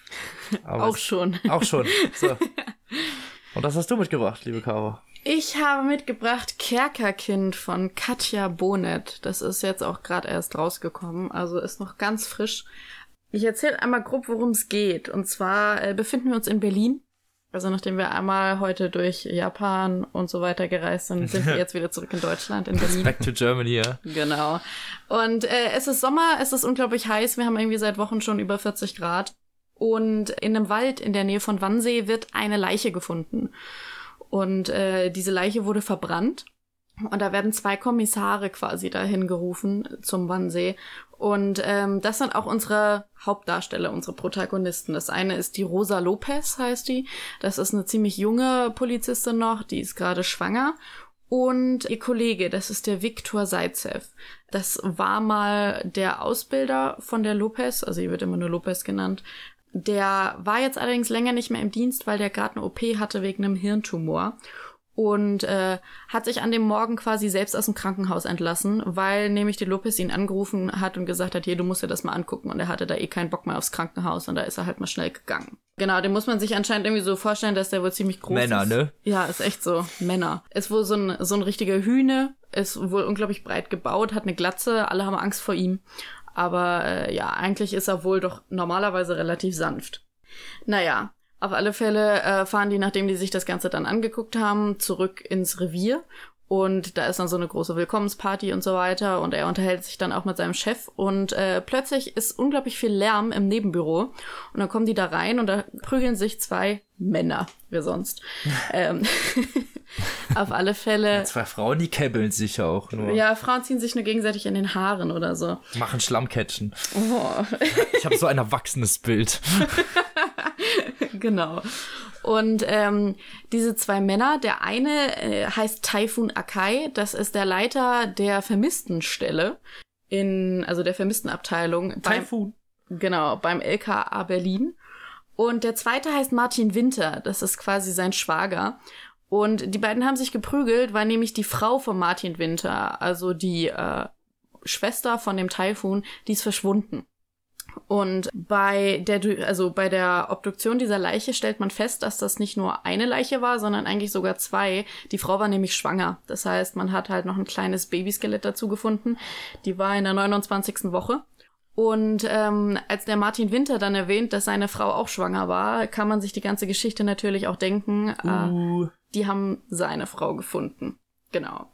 Aber Auch schon. Auch schon. So. Und das hast du mitgebracht, liebe Caro. Ich habe mitgebracht Kerkerkind von Katja Bonet. Das ist jetzt auch gerade erst rausgekommen, also ist noch ganz frisch. Ich erzähle einmal grob, worum es geht. Und zwar äh, befinden wir uns in Berlin. Also nachdem wir einmal heute durch Japan und so weiter gereist sind, sind wir jetzt wieder zurück in Deutschland, in Berlin. Back to Germany, ja. Genau. Und äh, es ist Sommer, es ist unglaublich heiß. Wir haben irgendwie seit Wochen schon über 40 Grad. Und in einem Wald in der Nähe von Wannsee wird eine Leiche gefunden. Und äh, diese Leiche wurde verbrannt. Und da werden zwei Kommissare quasi dahin gerufen zum Wannsee. Und ähm, das sind auch unsere Hauptdarsteller, unsere Protagonisten. Das eine ist die Rosa Lopez, heißt die. Das ist eine ziemlich junge Polizistin noch, die ist gerade schwanger. Und ihr Kollege, das ist der Viktor Zaitsev. Das war mal der Ausbilder von der Lopez, also ihr wird immer nur Lopez genannt. Der war jetzt allerdings länger nicht mehr im Dienst, weil der gerade eine OP hatte wegen einem Hirntumor und äh, hat sich an dem Morgen quasi selbst aus dem Krankenhaus entlassen, weil nämlich die Lopez ihn angerufen hat und gesagt hat, hier, du musst dir das mal angucken und er hatte da eh keinen Bock mehr aufs Krankenhaus und da ist er halt mal schnell gegangen. Genau, den muss man sich anscheinend irgendwie so vorstellen, dass der wohl ziemlich groß Männer, ist. ne? Ja, ist echt so. Männer. Ist wohl so ein, so ein richtiger Hühne, ist wohl unglaublich breit gebaut, hat eine Glatze, alle haben Angst vor ihm. Aber äh, ja, eigentlich ist er wohl doch normalerweise relativ sanft. Naja, auf alle Fälle äh, fahren die, nachdem die sich das Ganze dann angeguckt haben, zurück ins Revier. Und da ist dann so eine große Willkommensparty und so weiter. Und er unterhält sich dann auch mit seinem Chef. Und äh, plötzlich ist unglaublich viel Lärm im Nebenbüro. Und dann kommen die da rein und da prügeln sich zwei Männer, wie sonst. ähm, auf alle Fälle. Zwei Frauen, die käbbeln sich ja auch nur. Ja, Frauen ziehen sich nur gegenseitig in den Haaren oder so. Machen Schlammcatchen. Oh. Ich habe so ein erwachsenes Bild. genau. Und ähm, diese zwei Männer, der eine äh, heißt Taifun Akai, das ist der Leiter der Vermisstenstelle in, also der Vermisstenabteilung Typhoon. genau, beim LKA Berlin. Und der zweite heißt Martin Winter. Das ist quasi sein Schwager. Und die beiden haben sich geprügelt, weil nämlich die Frau von Martin Winter, also die äh, Schwester von dem Taifun, die ist verschwunden. Und bei der, also bei der Obduktion dieser Leiche stellt man fest, dass das nicht nur eine Leiche war, sondern eigentlich sogar zwei. Die Frau war nämlich schwanger. Das heißt, man hat halt noch ein kleines Babyskelett dazu gefunden. Die war in der 29. Woche. Und ähm, als der Martin Winter dann erwähnt, dass seine Frau auch schwanger war, kann man sich die ganze Geschichte natürlich auch denken, Uh. äh, die haben seine Frau gefunden. Genau.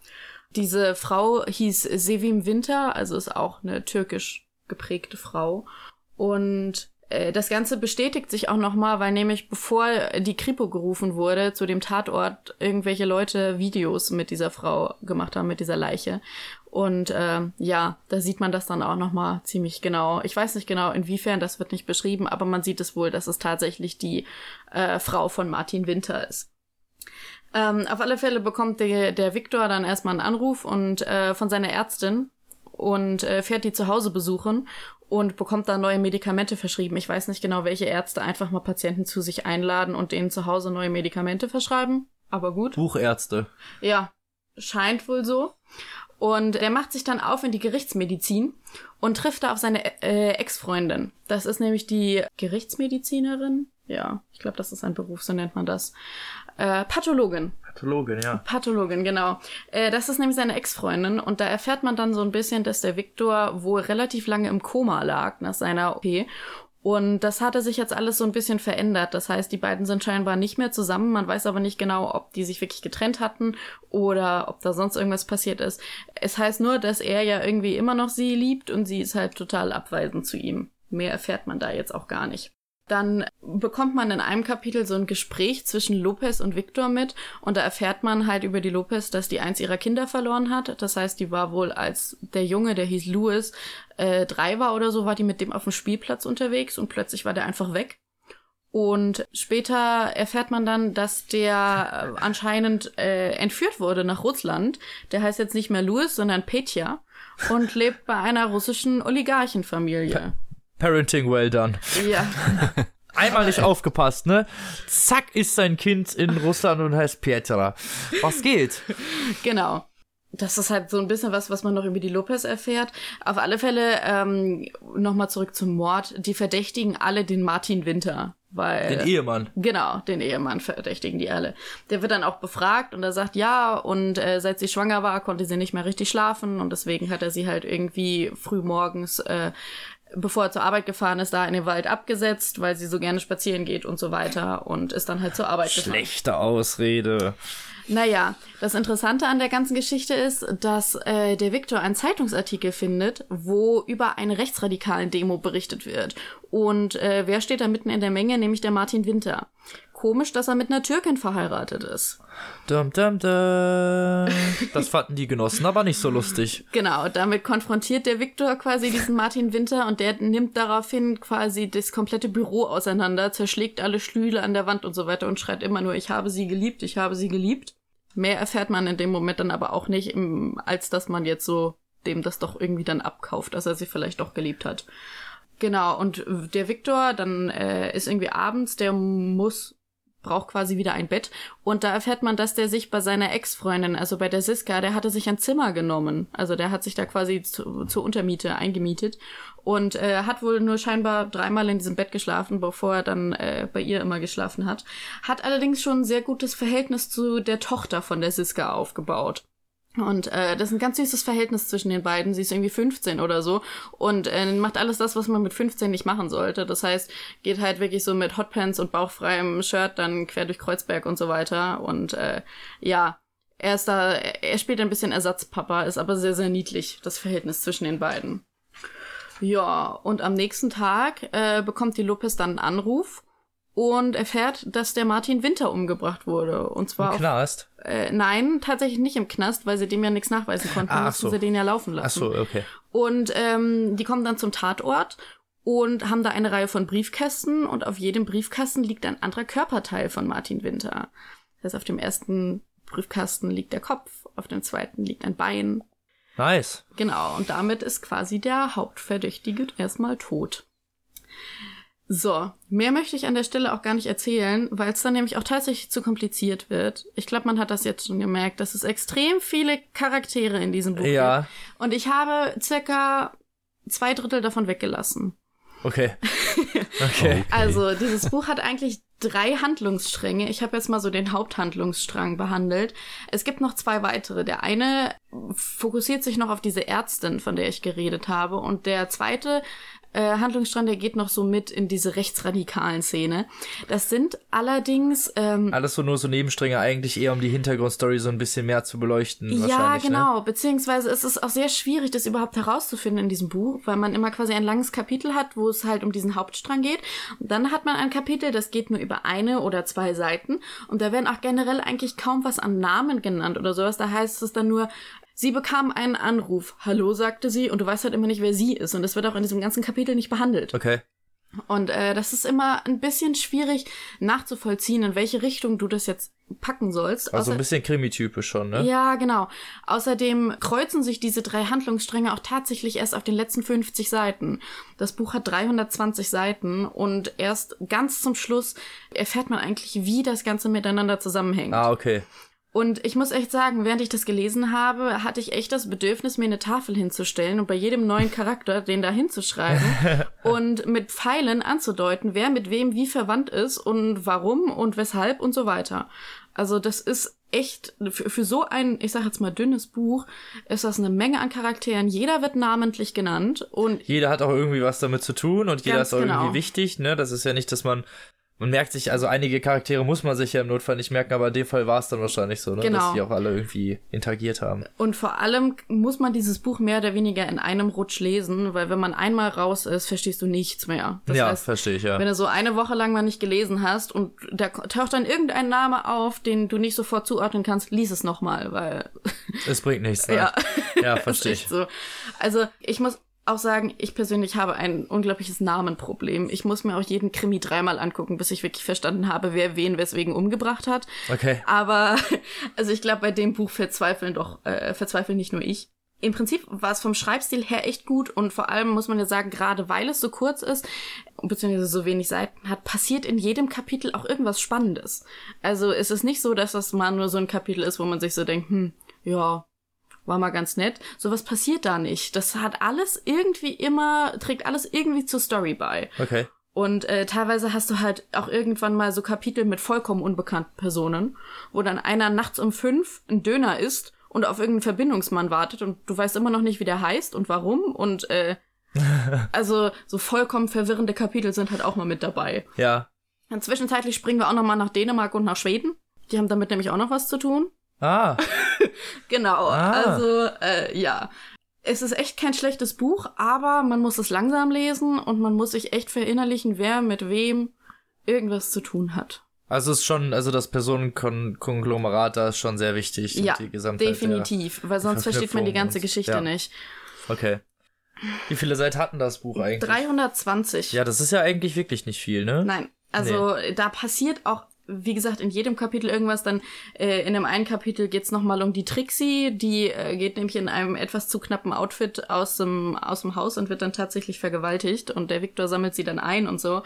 Diese Frau hieß Sevim Winter, also ist auch eine türkisch geprägte Frau. Und äh, das Ganze bestätigt sich auch nochmal, weil nämlich bevor die Kripo gerufen wurde, zu dem Tatort irgendwelche Leute Videos mit dieser Frau gemacht haben, mit dieser Leiche. Und äh, ja, da sieht man das dann auch nochmal ziemlich genau. Ich weiß nicht genau, inwiefern, das wird nicht beschrieben, aber man sieht es wohl, dass es tatsächlich die äh, Frau von Martin Winter ist. Ähm, auf alle Fälle bekommt der, der Viktor dann erstmal einen Anruf und äh, von seiner Ärztin und äh, fährt die zu Hause besuchen und bekommt da neue Medikamente verschrieben. Ich weiß nicht genau, welche Ärzte einfach mal Patienten zu sich einladen und denen zu Hause neue Medikamente verschreiben. Aber gut. Buchärzte. Ja, scheint wohl so. Und er macht sich dann auf in die Gerichtsmedizin und trifft da auf seine äh, Ex-Freundin. Das ist nämlich die Gerichtsmedizinerin. Ja, ich glaube, das ist ein Beruf, so nennt man das. Äh, Pathologin. Pathologin, ja. Pathologin, genau. Äh, das ist nämlich seine Ex-Freundin und da erfährt man dann so ein bisschen, dass der Viktor wohl relativ lange im Koma lag nach seiner OP. Und das hatte sich jetzt alles so ein bisschen verändert. Das heißt, die beiden sind scheinbar nicht mehr zusammen. Man weiß aber nicht genau, ob die sich wirklich getrennt hatten oder ob da sonst irgendwas passiert ist. Es heißt nur, dass er ja irgendwie immer noch sie liebt und sie ist halt total abweisend zu ihm. Mehr erfährt man da jetzt auch gar nicht. Dann bekommt man in einem Kapitel so ein Gespräch zwischen Lopez und Victor mit und da erfährt man halt über die Lopez, dass die eins ihrer Kinder verloren hat. Das heißt, die war wohl als der Junge, der hieß Louis, äh, drei war oder so, war die mit dem auf dem Spielplatz unterwegs und plötzlich war der einfach weg. Und später erfährt man dann, dass der äh, anscheinend äh, entführt wurde nach Russland. Der heißt jetzt nicht mehr Louis, sondern Petja und lebt bei einer russischen Oligarchenfamilie. Parenting well done. Ja, Einmal nicht aufgepasst, ne? Zack ist sein Kind in Russland und heißt Pietra. Was geht? genau. Das ist halt so ein bisschen was, was man noch über die Lopez erfährt. Auf alle Fälle ähm, nochmal zurück zum Mord. Die verdächtigen alle den Martin Winter, weil Den Ehemann. Genau, den Ehemann verdächtigen die alle. Der wird dann auch befragt und er sagt ja und äh, seit sie schwanger war, konnte sie nicht mehr richtig schlafen und deswegen hat er sie halt irgendwie früh morgens, äh, bevor er zur Arbeit gefahren ist, da in den Wald abgesetzt, weil sie so gerne spazieren geht und so weiter und ist dann halt zur Arbeit gefahren. Schlechte Ausrede. Naja, das Interessante an der ganzen Geschichte ist, dass äh, der Viktor einen Zeitungsartikel findet, wo über eine rechtsradikalen Demo berichtet wird. Und äh, wer steht da mitten in der Menge? Nämlich der Martin Winter. Komisch, dass er mit einer Türkin verheiratet ist. Dum, dum, dum. Das fanden die Genossen aber nicht so lustig. Genau, damit konfrontiert der Viktor quasi diesen Martin Winter und der nimmt daraufhin quasi das komplette Büro auseinander, zerschlägt alle Stühle an der Wand und so weiter und schreit immer nur, ich habe sie geliebt, ich habe sie geliebt. Mehr erfährt man in dem Moment dann aber auch nicht, als dass man jetzt so dem das doch irgendwie dann abkauft, dass er sie vielleicht doch geliebt hat. Genau, und der Viktor, dann äh, ist irgendwie abends, der muss braucht quasi wieder ein Bett. Und da erfährt man, dass der sich bei seiner Ex-Freundin, also bei der Siska, der hatte sich ein Zimmer genommen. Also der hat sich da quasi zu, zur Untermiete eingemietet und äh, hat wohl nur scheinbar dreimal in diesem Bett geschlafen, bevor er dann äh, bei ihr immer geschlafen hat. Hat allerdings schon ein sehr gutes Verhältnis zu der Tochter von der Siska aufgebaut. Und äh, das ist ein ganz süßes Verhältnis zwischen den beiden. Sie ist irgendwie 15 oder so und äh, macht alles das, was man mit 15 nicht machen sollte. Das heißt, geht halt wirklich so mit Hotpants und bauchfreiem Shirt dann quer durch Kreuzberg und so weiter. Und äh, ja, er ist da, er spielt ein bisschen Ersatzpapa, ist aber sehr, sehr niedlich, das Verhältnis zwischen den beiden. Ja, und am nächsten Tag äh, bekommt die Lopez dann einen Anruf und erfährt, dass der Martin Winter umgebracht wurde. Und zwar Im auf Knast. äh, nein, tatsächlich nicht im Knast, weil sie dem ja nichts nachweisen konnten, Ah, ach mussten so. sie den ja laufen Ach lassen. so, okay. Und ähm, die kommen dann zum Tatort und haben da eine Reihe von Briefkästen und auf jedem Briefkasten liegt ein anderer Körperteil von Martin Winter. Das heißt, auf dem ersten Briefkasten liegt der Kopf, auf dem zweiten liegt ein Bein. Nice. Genau, und damit ist quasi der Hauptverdächtige erstmal tot. So, mehr möchte ich an der Stelle auch gar nicht erzählen, weil es dann nämlich auch tatsächlich zu kompliziert wird. Ich glaube, man hat das jetzt schon gemerkt, dass es extrem viele Charaktere in diesem Buch Ja, gibt. Und ich habe circa zwei Drittel davon weggelassen. okay. Okay. Also, dieses Buch hat eigentlich drei Handlungsstränge. Ich habe jetzt mal so den Haupthandlungsstrang behandelt. Es gibt noch zwei weitere. Der eine fokussiert sich noch auf diese Ärztin, von der ich geredet habe. Und der zweite äh, Handlungsstrang, der geht noch so mit in diese rechtsradikalen Szene. Das sind allerdings ähm, Alles so nur so Nebenstränge, eigentlich eher um die Hintergrundstory so ein bisschen mehr zu beleuchten. Ja, Ne? genau. Beziehungsweise ist es auch sehr schwierig, das überhaupt herauszufinden in diesem Buch, weil man immer quasi ein langes Kapitel hat, wo es halt um diesen Hauptstrang geht. Und dann hat man ein Kapitel, das geht nur über eine oder zwei Seiten. Und da werden auch generell eigentlich kaum was an Namen genannt oder sowas. Da heißt es dann nur, Sie bekam einen Anruf. Hallo, sagte sie, und du weißt halt immer nicht, wer sie ist. Und das wird auch in diesem ganzen Kapitel nicht behandelt. Okay. Und äh, das ist immer ein bisschen schwierig nachzuvollziehen, in welche Richtung du das jetzt packen sollst. Also Außer- ein bisschen krimitypisch schon, ne? ja, genau. Außerdem kreuzen sich diese drei Handlungsstränge auch tatsächlich erst auf den letzten 50 Seiten. Das Buch hat 320 Seiten und erst ganz zum Schluss erfährt man eigentlich, wie das Ganze miteinander zusammenhängt. Ah, okay. Und ich muss echt sagen, während ich das gelesen habe, hatte ich echt das Bedürfnis, mir eine Tafel hinzustellen und bei jedem neuen Charakter den da hinzuschreiben und mit Pfeilen anzudeuten, wer mit wem wie verwandt ist und warum und weshalb und so weiter. Also das ist echt, für, für so ein, ich sag jetzt mal, dünnes Buch, ist das eine Menge an Charakteren. Jeder wird namentlich genannt und Jeder hat auch irgendwie was damit zu tun und jeder ist auch genau. irgendwie wichtig, ne? Das ist ja nicht, dass man man merkt sich, also einige Charaktere muss man sich ja im Notfall nicht merken, aber in dem Fall war es dann wahrscheinlich so, ne? Genau. Dass die auch alle irgendwie interagiert haben. Und vor allem muss man dieses Buch mehr oder weniger in einem Rutsch lesen, weil wenn man einmal raus ist, verstehst du nichts mehr. Das ja, heißt, verstehe ich, ja. wenn du so eine Woche lang mal nicht gelesen hast und da taucht dann irgendein Name auf, den du nicht sofort zuordnen kannst, lies es nochmal, weil Es bringt nichts, ne? ja, ja verstehe ich. so. Also ich muss auch sagen, ich persönlich habe ein unglaubliches Namenproblem. Ich muss mir auch jeden Krimi dreimal angucken, bis ich wirklich verstanden habe, wer wen weswegen umgebracht hat. Okay. Aber also ich glaube, bei dem Buch verzweifeln doch, äh, verzweifeln nicht nur ich. Im Prinzip war es vom Schreibstil her echt gut und vor allem muss man ja sagen, gerade weil es so kurz ist, beziehungsweise so wenig Seiten hat, passiert in jedem Kapitel auch irgendwas Spannendes. Also es ist nicht so, dass das mal nur so ein Kapitel ist, wo man sich so denkt, hm, ja, war mal ganz nett. Sowas passiert da nicht. Das hat alles irgendwie immer, trägt alles irgendwie zur Story bei. Okay. Und äh, teilweise hast du halt auch irgendwann mal so Kapitel mit vollkommen unbekannten Personen, wo dann einer nachts um fünf ein Döner isst und auf irgendeinen Verbindungsmann wartet und du weißt immer noch nicht, wie der heißt und warum. Und äh, also so vollkommen verwirrende Kapitel sind halt auch mal mit dabei. Ja. Und zwischenzeitlich springen wir auch noch mal nach Dänemark und nach Schweden. Die haben damit nämlich auch noch was zu tun. Ah, Genau, Ah. also äh, ja. Es ist echt kein schlechtes Buch, aber man muss es langsam lesen und man muss sich echt verinnerlichen, wer mit wem irgendwas zu tun hat. also es ist schon, also das Personenkonglomerat da ist schon sehr wichtig. ja, definitiv, weil sonst versteht man die ganze und- Geschichte ja. nicht. Okay. Wie viele Seiten hatten das Buch eigentlich? 320. Ja, das ist ja eigentlich wirklich nicht viel, ne? Nein, also da passiert auch, wie gesagt, in jedem Kapitel irgendwas. Dann äh, in dem einen Kapitel geht's noch nochmal um die Trixie, die äh, geht nämlich in einem etwas zu knappen Outfit aus dem, aus dem Haus und wird dann tatsächlich vergewaltigt und der Viktor sammelt sie dann ein und so.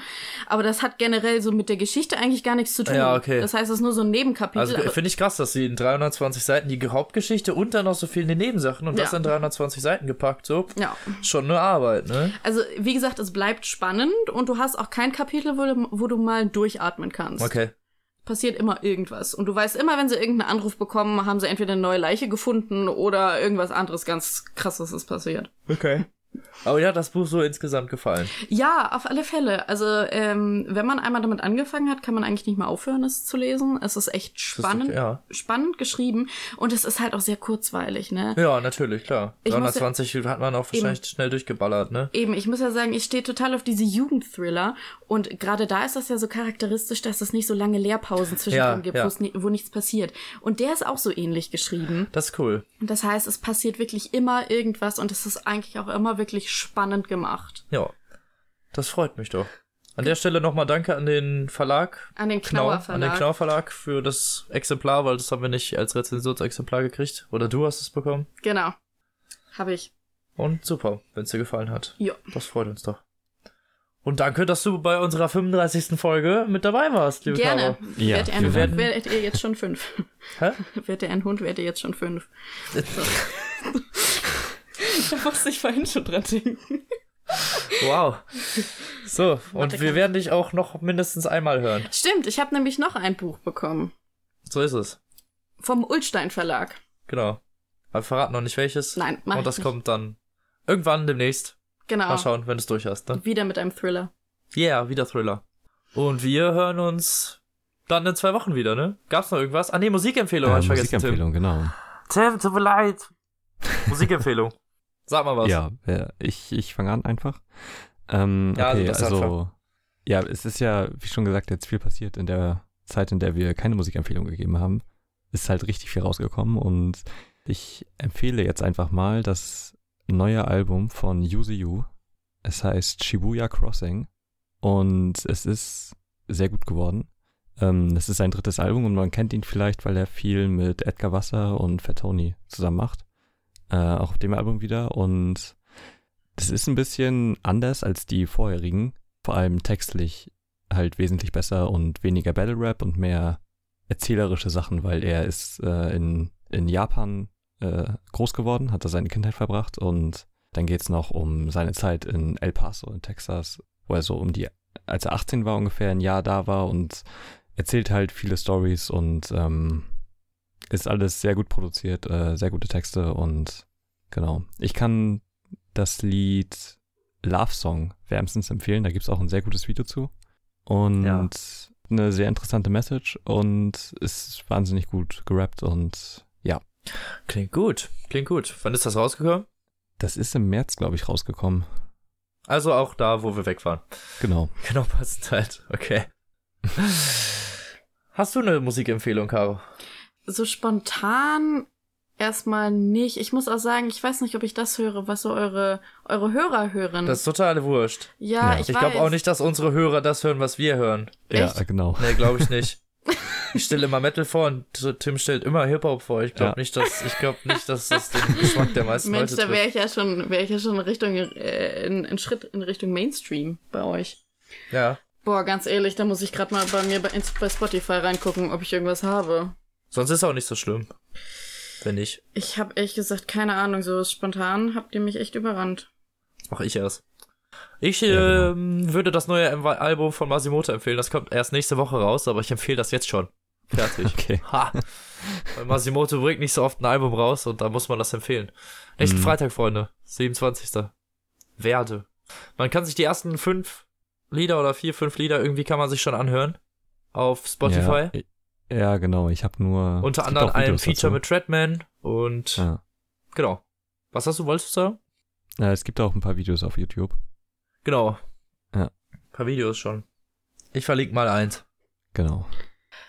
Aber das hat generell so mit der Geschichte eigentlich gar nichts zu tun. Ja, okay. Das heißt, es ist nur so ein Nebenkapitel. Also finde ich krass, dass sie in 320 Seiten die Hauptgeschichte und dann noch so viel in den Nebensachen und das Ja. in 320 Seiten gepackt, so. ja. Schon eine Arbeit, ne? Also, wie gesagt, es bleibt spannend und du hast auch kein Kapitel, wo wo du mal durchatmen kannst. Okay. Passiert immer irgendwas. Und du weißt immer, wenn sie irgendeinen Anruf bekommen, haben sie entweder eine neue Leiche gefunden oder irgendwas anderes ganz krasses ist passiert. Okay. Aber ja, das Buch so insgesamt gefallen. Ja, auf alle Fälle. Also, ähm, wenn man einmal damit angefangen hat, kann man eigentlich nicht mehr aufhören, es zu lesen. Es ist echt Das ist spannend, okay, ja. spannend geschrieben und es ist halt auch sehr kurzweilig, ne? Ja, natürlich, klar. Ich muss ja- 320 hat man auch wahrscheinlich schnell durchgeballert, ne? Eben, ich muss ja sagen, ich stehe total auf diese Jugendthriller und gerade da ist das ja so charakteristisch, dass es nicht so lange Leerpausen zwischendrin Ja, gibt, ja. wo es ni- wo nichts passiert. Und der ist auch so ähnlich geschrieben. Das ist cool. Und Das heißt, es passiert wirklich immer irgendwas und es ist eigentlich auch immer wirklich spannend gemacht. Ja. Das freut mich doch. An der Stelle nochmal Danke an den Verlag. An den Knauer, Knauer an den Verlag. Knauer Verlag für das Exemplar, weil das haben wir nicht als Rezensionsexemplar gekriegt. Oder du hast es bekommen. Genau. Habe ich. Und super, wenn es dir gefallen hat. Ja. Das freut uns doch. Und danke, dass du bei unserer 35. Folge mit dabei warst, liebe Gerne. Caro. Ja, Werdet ihr ein wir Hund, werden- werdet ihr jetzt schon fünf. Hä? Werdet ihr ein Hund, werdet ihr jetzt schon fünf. da musste ich vorhin schon dran denken. Wow. So, und Warte, wir werden dich auch noch mindestens einmal hören. Stimmt, ich habe nämlich noch ein Buch bekommen. So ist es. Vom Ulstein Verlag. Genau. Aber wir verraten noch nicht welches. Nein, mach Und das ich nicht. kommt dann irgendwann demnächst. Genau. Mal schauen, wenn du es durch hast. Ne? Wieder mit einem Thriller. Yeah, wieder Thriller. Und wir hören uns dann in zwei Wochen wieder, ne? Gab's noch irgendwas? Ah, nee, Musikempfehlung, hab Äh, ich vergessen, Musikempfehlung, genau. Tim. Tim, tut mir leid. Musikempfehlung. Sag mal was. Ja, ich, ich fange an einfach. Ähm, Ja, also okay, also, einfach. ja, es ist ja, wie schon gesagt, jetzt viel passiert in der Zeit, in der wir keine Musikempfehlung gegeben haben. Ist halt richtig viel rausgekommen und ich empfehle jetzt einfach mal das neue Album von Yuzu Yu. Es heißt Shibuya Crossing und es ist sehr gut geworden. Ähm, es ist sein drittes Album und man kennt ihn vielleicht, weil er viel mit Edgar Wasser und Fat Tony zusammen macht. Äh, auch auf dem Album wieder und das ist ein bisschen anders als die vorherigen, vor allem textlich halt wesentlich besser und weniger Battle Rap und mehr erzählerische Sachen, weil er ist äh, in, in Japan äh, groß geworden, hat da seine Kindheit verbracht und dann geht's noch um seine Zeit in El Paso in Texas, wo er so um die, als er 18 war ungefähr, ein Jahr da war und erzählt halt viele Stories und ähm, ist alles sehr gut produziert, äh, sehr gute Texte und genau. Ich kann das Lied Love Song wärmstens empfehlen. Da gibt's auch ein sehr gutes Video zu. Und Ja. eine sehr interessante Message und ist wahnsinnig gut gerappt und Klingt gut. Klingt gut. Wann ist das rausgekommen? das ist im März, glaube ich, rausgekommen. Also auch da, wo wir weg waren. Genau. Genau, passend halt. Okay. Hast du eine Musikempfehlung, Caro? So spontan erstmal nicht. Ich muss auch sagen, ich weiß nicht, ob ich das höre, was so eure, eure Hörer hören. Das ist total wurscht. ja, Ja. ich, Ich, glaube auch nicht, dass unsere Hörer das hören, was wir hören. Echt? Ja, genau. Nee, glaube ich nicht. Ich stelle immer Metal vor und Tim stellt immer Hip-Hop vor. Ich glaube Ja. nicht, dass ich glaube nicht, dass das den Geschmack der meisten Mensch, Leute da wäre ich ja schon, wäre ich ja schon in Richtung, äh, in, in Schritt in Richtung Mainstream bei euch. Ja. Boah, ganz ehrlich, da muss ich gerade mal bei mir bei, ins- bei Spotify reingucken, ob ich irgendwas habe. Sonst ist auch nicht so schlimm. Wenn nicht, Ich habe ehrlich gesagt keine Ahnung, so spontan habt ihr mich echt überrannt. mach ich erst. Ich Ja, genau. ähm, würde das neue Al- Album von Masimoto empfehlen. Das kommt erst nächste Woche raus, aber ich empfehle das jetzt schon. Fertig. Okay. Ha! Weil Masimoto bringt nicht so oft ein Album raus und da muss man das empfehlen. Nächsten Mhm. Freitag, Freunde. 27. Werde. Man kann sich die ersten fünf Lieder oder vier, fünf Lieder irgendwie kann man sich schon anhören. Auf Spotify. Ja, ja genau. Ich habe nur. Unter anderem ein Feature dazu. mit Treadman und Ja. genau. Was hast du, wolltest du sagen? Äh, es gibt auch ein paar Videos auf YouTube. Genau. Ja. Ein paar Videos schon. Ich verlinke mal eins. Genau.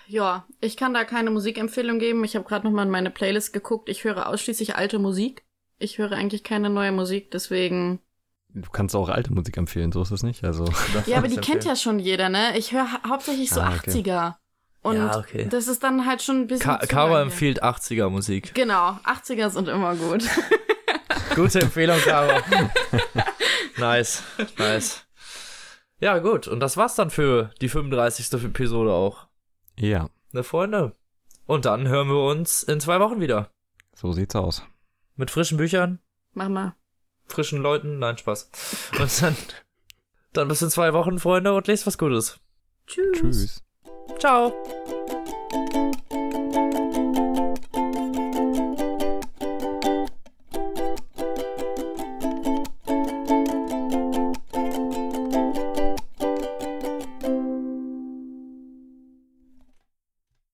Ja, ich kann da keine Musikempfehlung geben. Ich habe gerade noch mal in meine Playlist geguckt. Ich höre ausschließlich alte Musik. Ich höre eigentlich keine neue Musik, deswegen. Du kannst auch alte Musik empfehlen, so ist es nicht. Also. Ja, aber die kennt ja schon jeder, ne? Ich höre ha hauptsächlich so Ah, okay. 80er. Und Ja, okay. das ist dann halt schon ein bisschen. Ka Caro empfiehlt 80er Musik. Genau, 80er sind immer gut. Gute Empfehlung, Caro. nice, nice. Ja, gut. Und das war's dann für die 35. Episode auch. Ja, Ne, Freunde? Und dann hören wir uns in zwei Wochen wieder. so sieht's aus. Mit frischen Büchern, Mach mal. frischen Leuten. Nein, Spaß. Und dann, dann bis in zwei Wochen, Freunde, und lest was Gutes. Tschüss. Tschüss. Ciao.